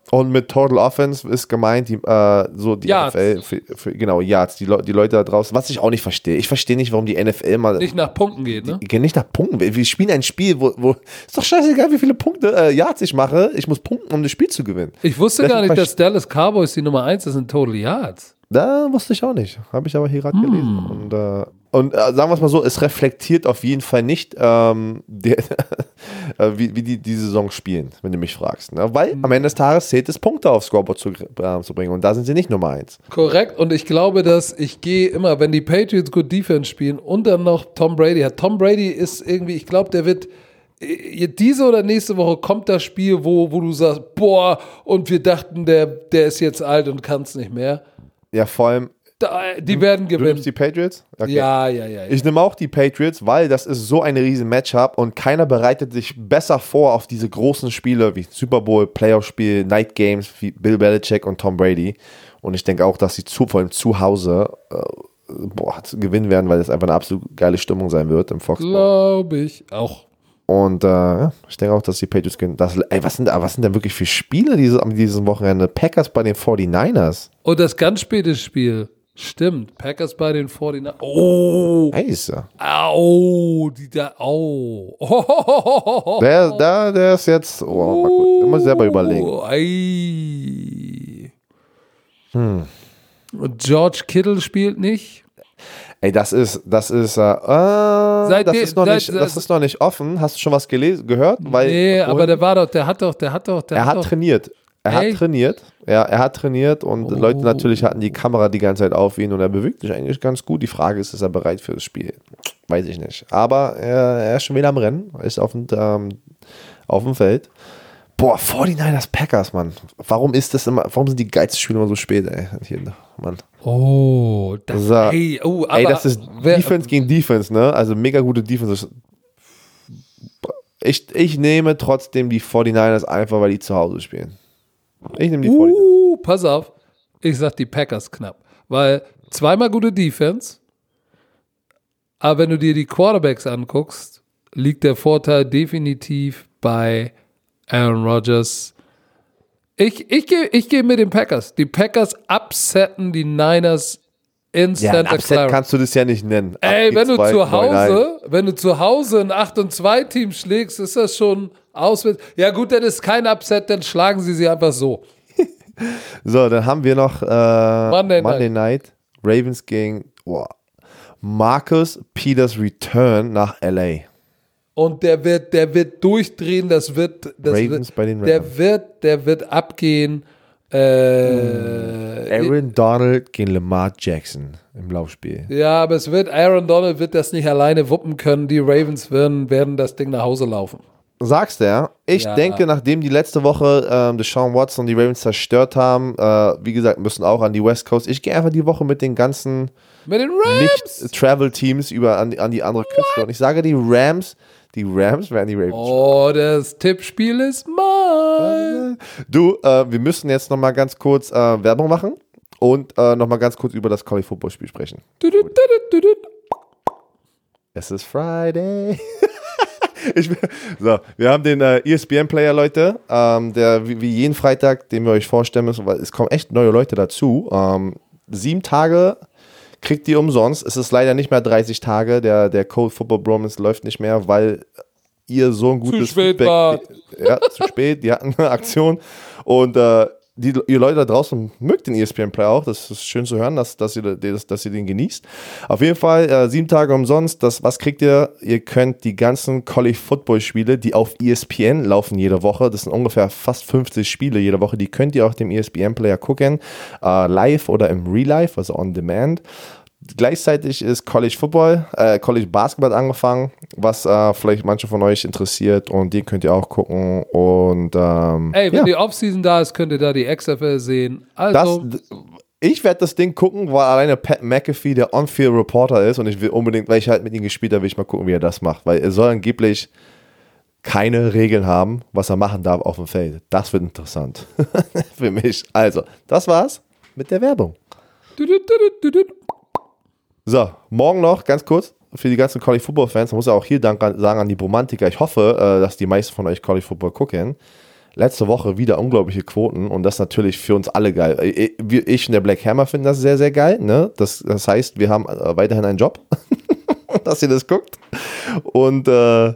Speaker 2: Und mit Total Offense ist gemeint, die, äh, so die
Speaker 1: Yards.
Speaker 2: NFL, für, für, genau, Yards, die, Leu- die Leute da draußen, was ich auch nicht verstehe. Ich verstehe nicht, warum die NFL mal
Speaker 1: Nicht nach Punkten geht, ne?
Speaker 2: Geh nicht nach Punkten. Wir spielen ein Spiel, wo, wo ist doch scheißegal, wie viele Punkte äh, Yards ich mache. Ich muss punkten, um das Spiel zu gewinnen.
Speaker 1: Ich wusste
Speaker 2: Das
Speaker 1: gar nicht, dass Dallas Cowboys die Nummer 1 ist in Total Yards.
Speaker 2: Da wusste ich auch nicht. Habe ich aber hier
Speaker 1: Hm.
Speaker 2: gerade gelesen. Und, äh, und äh, sagen wir es mal so, es reflektiert auf jeden Fall nicht, ähm, der, äh, wie, wie die die Saison spielen, wenn du mich fragst. Ne? Weil am Ende des Tages zählt es, Punkte aufs Scoreboard zu, äh, zu bringen. Und da sind sie nicht Nummer eins.
Speaker 1: Korrekt. Und ich glaube, dass ich gehe immer, wenn die Patriots gut Defense spielen und dann noch Tom Brady hat. Tom Brady ist irgendwie, ich glaube, der wird äh, diese oder nächste Woche kommt das Spiel, wo, wo du sagst, boah, und wir dachten, der, der ist jetzt alt und kann es nicht mehr.
Speaker 2: Ja, vor allem,
Speaker 1: Da, die werden
Speaker 2: du
Speaker 1: gewinnen.
Speaker 2: nimmst die Patriots? Okay.
Speaker 1: Ja, ja, ja. ja.
Speaker 2: Ich nehme auch die Patriots, weil das ist so ein riesen Matchup und keiner bereitet sich besser vor auf diese großen Spiele wie Super Bowl, Playoff-Spiel, Night Games wie Bill Belichick und Tom Brady. Und ich denke auch, dass sie zu, vor allem zu Hause äh, boah, gewinnen werden, weil das einfach eine absolut geile Stimmung sein wird im Foxborough.
Speaker 1: Glaube ich auch.
Speaker 2: Und äh, ja, ich denke auch, dass die Patriots gewinnen. Das, ey, was sind, da- was sind denn wirklich für Spiele diese, am diesem Wochenende? Packers bei den 49ers.
Speaker 1: Und das ganz späte Spiel. Stimmt. Packers bei den 49 Oh.
Speaker 2: Scheiße.
Speaker 1: Au. Die da. Au. Oh.
Speaker 2: Der, der, der ist jetzt, oh, mal kurz, immer selber überlegen.
Speaker 1: Oh, ei.
Speaker 2: Hm.
Speaker 1: Und George Kittle spielt nicht.
Speaker 2: Ey, das ist, das ist, äh,
Speaker 1: Seit
Speaker 2: das,
Speaker 1: de-
Speaker 2: ist noch
Speaker 1: seit-
Speaker 2: nicht, das ist noch nicht offen. Hast du schon was gelesen, gehört? Weil
Speaker 1: Nee, aber
Speaker 2: vorhin-
Speaker 1: der war doch, der hat doch, der hat doch, der
Speaker 2: er hat
Speaker 1: doch.
Speaker 2: trainiert. Er
Speaker 1: Echt?
Speaker 2: hat trainiert. Ja, er hat trainiert und
Speaker 1: Oh.
Speaker 2: Leute natürlich hatten die Kamera die ganze Zeit auf ihn und er bewegt sich eigentlich ganz gut. Die Frage ist, ist er bereit für das Spiel? Weiß ich nicht. Aber er, er ist schon wieder am Rennen, ist auf dem, ähm, auf dem Feld. Boah, 49ers Packers, Mann. Warum ist das immer, warum sind die geilsten Spiele immer so spät, ey? Hier, Mann.
Speaker 1: Oh, das,
Speaker 2: So.
Speaker 1: ey, oh, aber
Speaker 2: Ey, das ist
Speaker 1: wer,
Speaker 2: Defense gegen Defense, ne? Also mega gute Defense. Ich, ich nehme trotzdem die 49ers einfach, weil die zu Hause spielen. Ich nehme die 49ers.
Speaker 1: Uh, pass auf. Ich sag die Packers knapp. Weil zweimal gute Defense, aber wenn du dir die Quarterbacks anguckst, liegt der Vorteil definitiv bei Aaron Rodgers. Ich, ich gehe ich geh mit den Packers. Die Packers upsetten die Niners in
Speaker 2: Ja,
Speaker 1: Santa Clara.
Speaker 2: kannst du das ja nicht nennen.
Speaker 1: Ey, wenn du
Speaker 2: 8-2,
Speaker 1: zu
Speaker 2: 9-1.
Speaker 1: Hause, wenn du zu Hause ein 8 und 2 Team schlägst, ist das schon auswärts. Ja gut, dann ist kein Upset, dann schlagen sie sie einfach so.
Speaker 2: So, dann haben wir noch äh,
Speaker 1: Monday
Speaker 2: Monday, Night. Ravens gegen boah, Marcus Peters Return nach LA.
Speaker 1: Und der wird, der wird durchdrehen, das wird, das
Speaker 2: Ravens
Speaker 1: wird,
Speaker 2: bei den Rams.
Speaker 1: der wird, der wird abgehen. Äh,
Speaker 2: Aaron Donald gegen Lamar Jackson im Laufspiel.
Speaker 1: Ja, aber es wird, Aaron Donald wird das nicht alleine wuppen können. Die Ravens werden, werden das Ding nach Hause laufen.
Speaker 2: Sagst du, ja? Ich
Speaker 1: Ja.
Speaker 2: denke, nachdem die letzte Woche ähm, Deshaun Watson und die Ravens zerstört haben, äh, wie gesagt, müssen auch an die West Coast. Ich gehe einfach die Woche mit den ganzen. Nicht-Travel-Teams über an, die- an die andere Küste. Und ich sage, die Rams, die Rams werden die Ravens.
Speaker 1: Oh, das Tippspiel ist mein.
Speaker 2: Du, äh, wir müssen jetzt nochmal ganz kurz äh, Werbung machen und äh, nochmal ganz kurz über das College Football Spiel sprechen. Es ist Friday. ich, so, wir haben den äh, ESPN-Player, Leute, ähm, der wie, wie jeden Freitag, den wir euch vorstellen müssen, weil es kommen echt neue Leute dazu. Ähm, sieben Tage kriegt ihr umsonst. Es ist leider nicht mehr 30 Tage. Der, der Cold Football Bromance läuft nicht mehr, weil ihr so ein gutes
Speaker 1: spät wart.
Speaker 2: Ja, zu spät. Die hatten eine Aktion. Und äh, die, ihr Leute da draußen mögt den ESPN Play auch. Das ist schön zu hören, dass, dass, ihr, dass, dass ihr den genießt. Auf jeden Fall äh, sieben Tage umsonst. Das, was kriegt ihr? Ihr könnt die ganzen College Football Spiele, die auf ESPN laufen jede Woche, das sind ungefähr fast 50 Spiele jede Woche, die könnt ihr auf dem ESPN Player gucken. Äh, live oder im Real Life, also on demand. Gleichzeitig ist College Football, äh, College Basketball angefangen, was äh, vielleicht manche von euch interessiert und den könnt ihr auch gucken. Und ähm,
Speaker 1: Ey, wenn
Speaker 2: ja.
Speaker 1: die Offseason da ist, könnt ihr da die XFL sehen.
Speaker 2: Das,
Speaker 1: Also,
Speaker 2: ich werde das Ding gucken, weil alleine Pat McAfee der On-Field Reporter ist und ich will unbedingt, weil ich halt mit ihm gespielt habe, will ich mal gucken, wie er das macht, weil er soll angeblich keine Regeln haben, was er machen darf auf dem Feld. Das wird interessant für mich. Also, das war's mit der Werbung. So, morgen noch, ganz kurz, für die ganzen College Football Fans, man muss ja auch hier Dank an, sagen an die Romantiker. Ich hoffe, äh, dass die meisten von euch College Football gucken. letzte Woche wieder unglaubliche Quoten und das natürlich für uns alle geil. Ich, ich und der Black Hammer finden das sehr, sehr geil. Ne? Das, das heißt, wir haben äh, weiterhin einen Job, dass ihr das guckt. Und äh,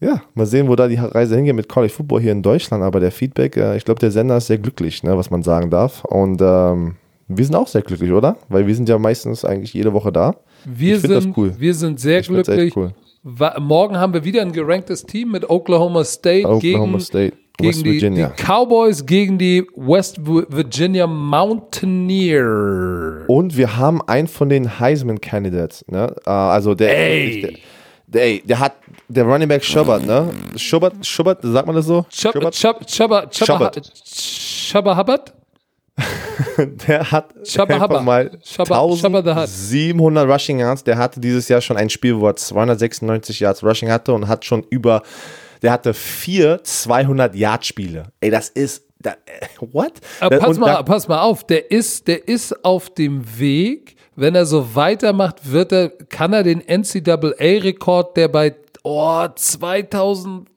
Speaker 2: ja, mal sehen, wo da die Reise hingeht mit College Football hier in Deutschland. Aber der Feedback, äh, ich glaube, der Sender ist sehr glücklich, ne, was man sagen darf. Und ähm, wir sind auch sehr glücklich, oder? Weil wir sind ja meistens eigentlich jede Woche da.
Speaker 1: Wir,
Speaker 2: Ich find das
Speaker 1: sind,
Speaker 2: cool.
Speaker 1: wir sind sehr
Speaker 2: Ich
Speaker 1: glücklich.
Speaker 2: cool.
Speaker 1: Morgen haben wir wieder ein geranktes Team mit Oklahoma State
Speaker 2: Oklahoma
Speaker 1: gegen,
Speaker 2: State,
Speaker 1: gegen
Speaker 2: West
Speaker 1: die,
Speaker 2: Virginia.
Speaker 1: die Cowboys gegen die West Vi- Virginia Mountaineers.
Speaker 2: Und wir haben einen von den Heisman-Candidates, ne? Äh, also der,
Speaker 1: Ey.
Speaker 2: der, der, der hat, der Running Back Schubert, ne? Schubert, Schubert, sagt man das so?
Speaker 1: Chubba Chubba Chubba Chubba Chubba Hubbard?
Speaker 2: Der hat
Speaker 1: Shabba
Speaker 2: einfach mal
Speaker 1: Shabba- Shabba the Hutt.
Speaker 2: 1700 Rushing Yards. Der hatte dieses Jahr schon ein Spiel, wo er 296 Yards Rushing hatte und hat schon über, der hatte vier 200 Yard Spiele. Ey, das ist, da, äh, what?
Speaker 1: Aber pass
Speaker 2: Und
Speaker 1: mal,
Speaker 2: da-
Speaker 1: pass mal auf, der ist, der ist auf dem Weg. Wenn er so weitermacht, wird er, kann er den NCAA-Rekord, der bei oh, 2000,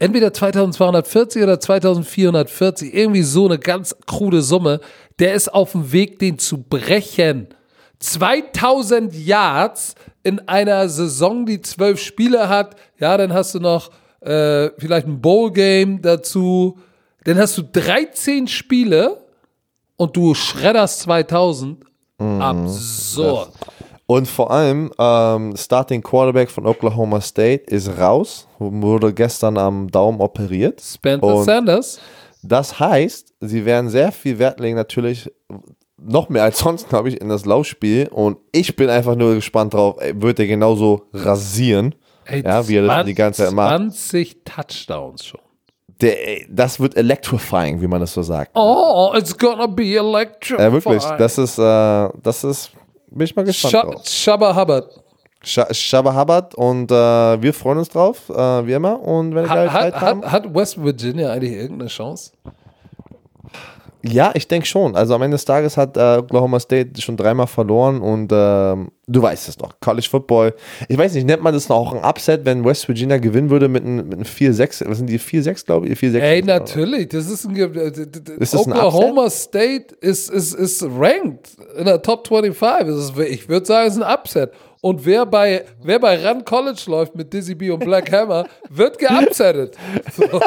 Speaker 1: entweder 2240 oder 2440, irgendwie so eine ganz krude Summe, der ist auf dem Weg, den zu brechen. 2000 Yards in einer Saison, die zwölf Spiele hat. Ja, dann hast du noch äh, vielleicht ein Bowl-Game dazu. Dann hast du 13 Spiele und du schredderst 2000. Absurd.
Speaker 2: Und vor allem, ähm, Starting Quarterback von Oklahoma State ist raus, wurde gestern am Daumen operiert.
Speaker 1: Spencer
Speaker 2: Und
Speaker 1: Sanders.
Speaker 2: Das heißt, sie werden sehr viel Wert legen, natürlich noch mehr als sonst, glaube ich, in das Laufspiel. Und ich bin einfach nur gespannt drauf, ey, wird er genauso rasieren,
Speaker 1: Ey,
Speaker 2: ja, wie er das die ganze Zeit macht.
Speaker 1: 20 Touchdowns schon.
Speaker 2: Der, ey, das wird electrifying, wie man das so sagt.
Speaker 1: Oh, it's gonna be electric.
Speaker 2: Ja, wirklich, das ist, äh, das ist, bin ich mal gespannt drauf.
Speaker 1: Shabba Hubbard.
Speaker 2: Sh- Shabba Hubbard und äh, wir freuen uns drauf, äh, wie immer. Und wenn wir geile
Speaker 1: Hat,
Speaker 2: Zeit
Speaker 1: hat,
Speaker 2: haben.
Speaker 1: hat West Virginia eigentlich irgendeine Chance?
Speaker 2: Ja, ich denke schon. Also am Ende des Tages hat äh, Oklahoma State schon dreimal verloren und ähm, du weißt es doch. College Football. Ich weiß nicht, nennt man das noch auch ein Upset, wenn West Virginia gewinnen würde mit einem einem 4-6? Was sind die 4-6, glaube ich? 4-6.
Speaker 1: Ey, natürlich. Das ist ein, äh,
Speaker 2: Ist das ein
Speaker 1: Oklahoma State ist, ist, ist ranked in der Top 25. Das ist, ich würde sagen, es ist ein Upset. Und wer bei, wer bei Run College läuft mit Dizzy B und Black Hammer, wird geupsettet. So.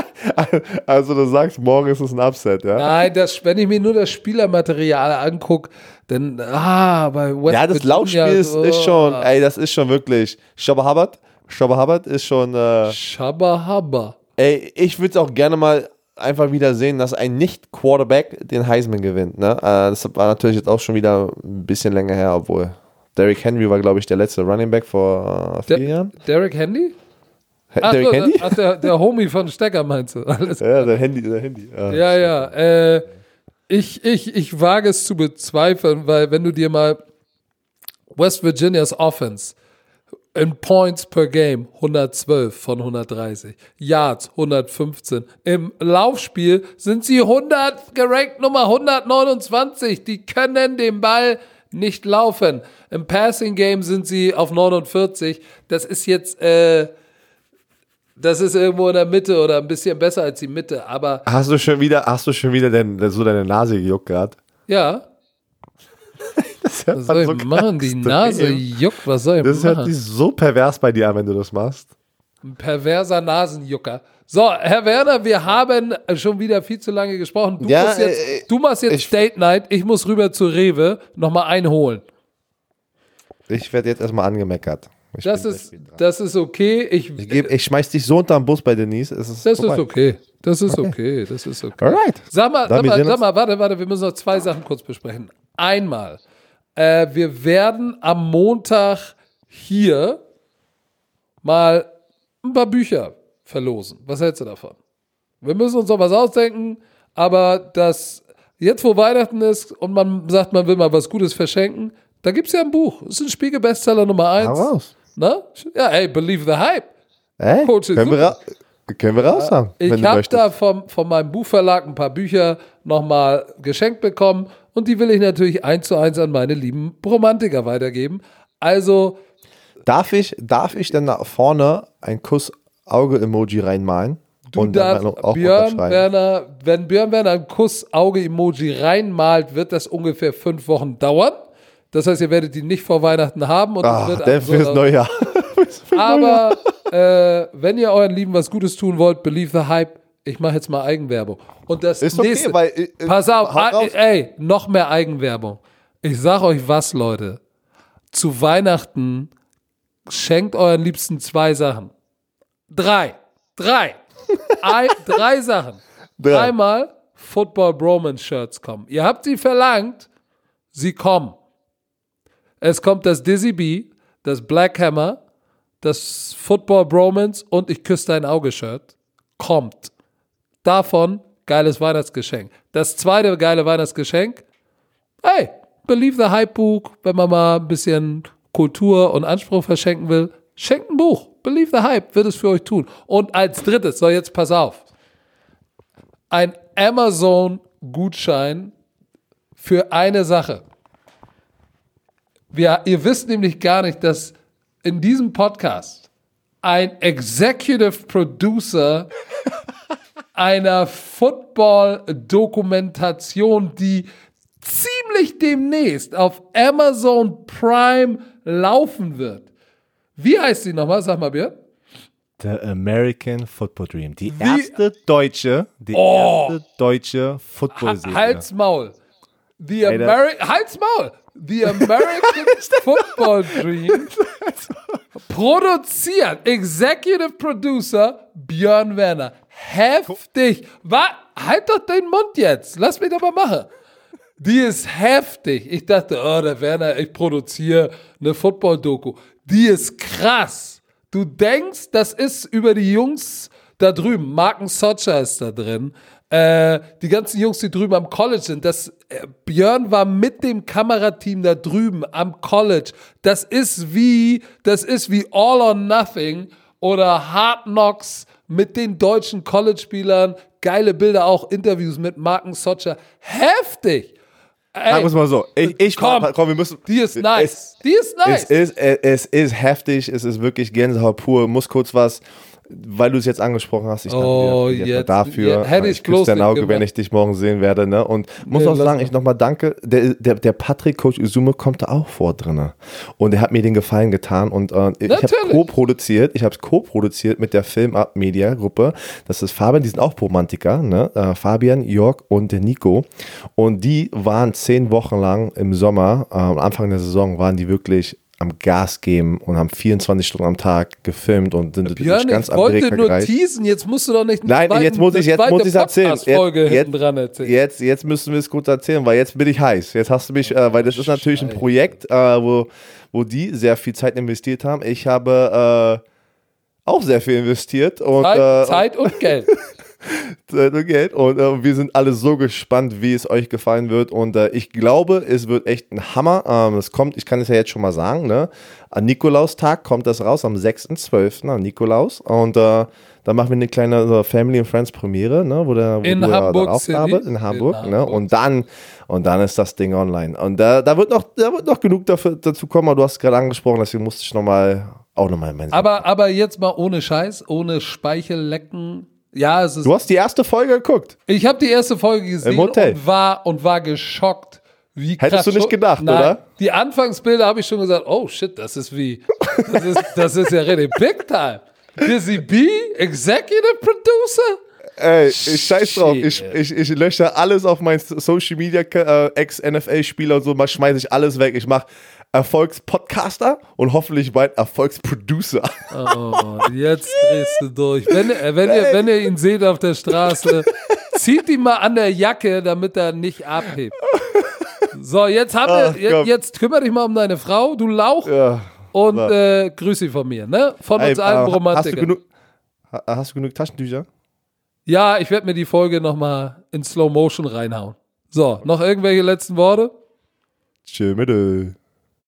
Speaker 2: Also du sagst, morgen ist es ein Upset, ja?
Speaker 1: Nein, das, wenn ich mir nur das Spielermaterial angucke, dann, ah, bei West
Speaker 2: Ja, das
Speaker 1: Virginia,
Speaker 2: Laufspiel ist,
Speaker 1: so,
Speaker 2: ist schon, ey, das ist schon wirklich. Shabba Hubbard, Shabba Hubbard ist schon, äh,
Speaker 1: Shabba Habba.
Speaker 2: ey, ich würde auch gerne mal einfach wieder sehen, dass ein Nicht-Quarterback den Heisman gewinnt. Ne? Äh, das war natürlich jetzt auch schon wieder ein bisschen länger her, obwohl Derrick Henry war, glaube ich, der letzte Running Back vor äh, vier
Speaker 1: Der,
Speaker 2: Jahren.
Speaker 1: Derek Handy?
Speaker 2: Ach, Derrick
Speaker 1: so,
Speaker 2: Henry?
Speaker 1: Ach, der, der Homie von Stecker meinst du? Alles
Speaker 2: Ja, der Handy, der Handy. Ja.
Speaker 1: Ja, ja. Äh, ich, ich, ich wage es zu bezweifeln, weil wenn du dir mal West Virginias Offense in Points per Game 112 von 130, Yards 115. Im Laufspiel sind sie 100, gerankt Nummer 129. Die können den Ball nicht laufen. Im Passing Game sind sie auf 49. Das ist jetzt, äh, das ist irgendwo in der Mitte oder ein bisschen besser als die Mitte, aber
Speaker 2: Hast du schon wieder, hast du schon wieder den, so deine Nase gejuckt gerade?
Speaker 1: ja. Was soll ich machen? Die Nase juckt, was soll ich
Speaker 2: Das hört
Speaker 1: machen?
Speaker 2: sich so pervers bei dir an, wenn du das machst.
Speaker 1: Ein perverser Nasenjucker. So, Herr Werner, wir haben schon wieder viel zu lange gesprochen. Du,
Speaker 2: Ja,
Speaker 1: jetzt,
Speaker 2: äh,
Speaker 1: du machst jetzt
Speaker 2: ich-
Speaker 1: Date Night, ich muss rüber zu Rewe nochmal einholen.
Speaker 2: Ich werde jetzt erstmal angemeckert. Ich
Speaker 1: Das ist, das ist okay. Ich,
Speaker 2: ich, geb, ich schmeiß dich so unter den Bus bei Denise. Ist
Speaker 1: das
Speaker 2: vorbei.
Speaker 1: ist okay. Das ist okay. Das ist okay.
Speaker 2: Alright.
Speaker 1: Sag mal, sag mal, sag mal, warte, warte, wir müssen noch zwei Sachen kurz besprechen. Einmal, äh, wir werden am Montag hier mal ein paar Bücher verlosen. Was hältst du davon? Wir müssen uns noch was ausdenken, aber das jetzt, wo Weihnachten ist und man sagt, man will mal was Gutes verschenken, da gibt es ja ein Buch. Das ist ein Spiegel-Bestseller Nummer eins.
Speaker 2: Hau raus.
Speaker 1: Na? Ja, ey, believe the hype.
Speaker 2: Ey,
Speaker 1: Coach
Speaker 2: können, wir können wir raus haben,
Speaker 1: Ich habe da vom, von meinem Buchverlag ein paar Bücher nochmal geschenkt bekommen und die will ich natürlich eins zu eins an meine lieben Romantiker weitergeben. Also,
Speaker 2: Darf ich, darf ich denn da vorne ein Kuss-Auge-Emoji reinmalen?
Speaker 1: Du
Speaker 2: Und dann
Speaker 1: darfst
Speaker 2: auch
Speaker 1: Björn. Werner, wenn Björn Werner ein Kuss-Auge-Emoji reinmalt, wird das ungefähr fünf Wochen dauern. Das heißt, ihr werdet die nicht vor Weihnachten haben. Und
Speaker 2: Ach,
Speaker 1: wird
Speaker 2: der
Speaker 1: am
Speaker 2: fürs
Speaker 1: Sonntag-
Speaker 2: neue Jahr.
Speaker 1: Aber äh, wenn ihr euren Lieben was Gutes tun wollt, believe the hype. Ich mache jetzt mal Eigenwerbung. Und das
Speaker 2: Ist okay,
Speaker 1: nächste,
Speaker 2: weil, äh, äh,
Speaker 1: pass auf, ah, ey, noch mehr Eigenwerbung. Ich sag euch was, Leute. Zu Weihnachten schenkt euren Liebsten zwei Sachen. Drei. Drei. Ein, drei Sachen.
Speaker 2: Drei.
Speaker 1: Einmal Football Bromance Shirts kommen. Ihr habt sie verlangt, sie kommen. Es kommt das Dizzy B, das Black Hammer, das Football Bromance und ich küsse dein Auge Shirt. Kommt. Davon geiles Weihnachtsgeschenk. Das zweite geile Weihnachtsgeschenk. Hey, Believe the Hype Buch, wenn man mal ein bisschen Kultur und Anspruch verschenken will. Schenkt ein Buch. Believe the Hype wird es für euch tun. Und als drittes, so jetzt pass auf. Ein Amazon-Gutschein für eine Sache. Wir, ihr wisst nämlich gar nicht, dass in diesem Podcast ein Executive Producer einer Football-Dokumentation, die ziemlich demnächst auf Amazon Prime laufen wird. Wie heißt sie nochmal? Sag mal, Björn.
Speaker 2: The American Football Dream. Die erste deutsche, die
Speaker 1: Oh.
Speaker 2: erste deutsche Football-Serie.
Speaker 1: Hals Maul. The
Speaker 2: Alter.
Speaker 1: Ameri Hals Maul. The American Football Dream. Produziert. Executive Producer Björn Werner. Heftig. Wa halt doch den Mund jetzt. Lass mich doch mal machen. Die ist heftig. Ich dachte, oh, der Werner, ich produziere eine Football-Doku. Die ist krass. Du denkst, das ist über die Jungs da drüben. Marken Socha ist da drin. Äh, die ganzen Jungs, die drüben am College sind. Das, äh, Björn war mit dem Kamerateam da drüben am College. Das ist wie, das ist wie All or Nothing oder Hard Knocks mit den deutschen College-Spielern. Geile Bilder, auch Interviews mit Marken Socha. Heftig. Ey,
Speaker 2: Sagen wir es mal so. Ich, ich
Speaker 1: Komm,
Speaker 2: komm, wir müssen.
Speaker 1: die ist nice.
Speaker 2: Es,
Speaker 1: die ist nice.
Speaker 2: es, ist, es, es ist heftig, es ist wirklich Gänsehaut pur. Muss kurz was, weil du es jetzt angesprochen hast. Ich
Speaker 1: Oh,
Speaker 2: danke dir
Speaker 1: jetzt-
Speaker 2: dafür.
Speaker 1: ja, hätte ich
Speaker 2: ich
Speaker 1: bloß
Speaker 2: dein Auge, wenn ich dich morgen sehen werde. Ne? Und muss
Speaker 1: Nee,
Speaker 2: auch sagen, ich nochmal danke. Der, der, der Patrick, Coach Izume, kommt da auch vor drin. Und er hat mir den Gefallen getan. Und äh, ich habe co-produziert. Ich habe es co-produziert mit der Film Up Media Gruppe. Das ist Fabian, die sind auch Romantiker. Ne? Äh, Fabian, Jörg und Nico. Und die waren zehn Wochen lang im Sommer, äh, am Anfang der Saison, waren die wirklich am Gas geben und haben 24 Stunden am Tag gefilmt und sind
Speaker 1: Björn,
Speaker 2: durch ganz
Speaker 1: ich wollte
Speaker 2: Amerika
Speaker 1: nur
Speaker 2: gereist.
Speaker 1: teasen. Jetzt musst du doch nicht
Speaker 2: Nein, jetzt muss ich, jetzt muss ich erzählen.
Speaker 1: Folge
Speaker 2: Jetzt,
Speaker 1: dran erzählen.
Speaker 2: jetzt, jetzt müssen wir es gut erzählen, weil jetzt bin ich heiß. Jetzt hast du mich, äh, weil das ist natürlich ein Projekt, äh, wo, wo die sehr viel Zeit investiert haben. Ich habe äh, auch sehr viel investiert und
Speaker 1: Zeit,
Speaker 2: äh,
Speaker 1: Zeit und Geld.
Speaker 2: Zeit und Geld. Und äh, wir sind alle so gespannt, wie es euch gefallen wird. Und äh, ich glaube, es wird echt ein Hammer. Ähm, es kommt, ich kann es ja jetzt schon mal sagen, ne? An Nikolaustag kommt das raus, am 6.12. an Nikolaus. Und äh, dann machen wir eine kleine so Family and Friends Premiere, ne? Wo der, wo
Speaker 1: In
Speaker 2: du
Speaker 1: Hamburg
Speaker 2: aufarbeitet, in Hamburg,
Speaker 1: In
Speaker 2: ne?
Speaker 1: Hamburg.
Speaker 2: Und dann, und dann ist das Ding online. Und da, da wird noch, da wird noch genug dafür, dazu kommen, aber du hast es gerade angesprochen, deswegen musste ich nochmal, auch nochmal mein
Speaker 1: aber, aber jetzt mal ohne Scheiß, ohne Speichellecken. Ja, es ist.
Speaker 2: Du hast die erste Folge geguckt.
Speaker 1: Ich habe die erste Folge gesehen
Speaker 2: Im Hotel.
Speaker 1: und war und war geschockt. Wie
Speaker 2: Hättest
Speaker 1: krass
Speaker 2: du nicht gedacht,
Speaker 1: Nein,
Speaker 2: oder?
Speaker 1: Die Anfangsbilder habe ich schon gesagt, oh shit, das ist wie, das ist, das ist ja richtig big time. Dizzy B, Executive Producer?
Speaker 2: Ey, ich scheiß drauf. Ich, ich, ich lösche alles auf mein Social Media, äh, Ex-NFL-Spieler und so, mal schmeiße ich alles weg. Ich mache Erfolgspodcaster und hoffentlich bald Erfolgsproducer.
Speaker 1: Oh, jetzt drehst du durch. Wenn, äh, wenn, ihr, wenn ihr ihn seht auf der Straße, zieht ihn mal an der Jacke, damit er nicht abhebt. So, jetzt, haben
Speaker 2: Ach,
Speaker 1: wir, jetzt, kümmere dich mal um deine Frau, du Lauch,
Speaker 2: Ja.
Speaker 1: und äh, grüß sie von mir, ne? Von uns
Speaker 2: Ey,
Speaker 1: allen
Speaker 2: äh, hast, du
Speaker 1: Romantikern.
Speaker 2: genug, ha- hast du genug Taschentücher?
Speaker 1: Ja, ich werde mir die Folge nochmal in Slow Motion reinhauen. So, noch irgendwelche letzten Worte?
Speaker 2: Tschö.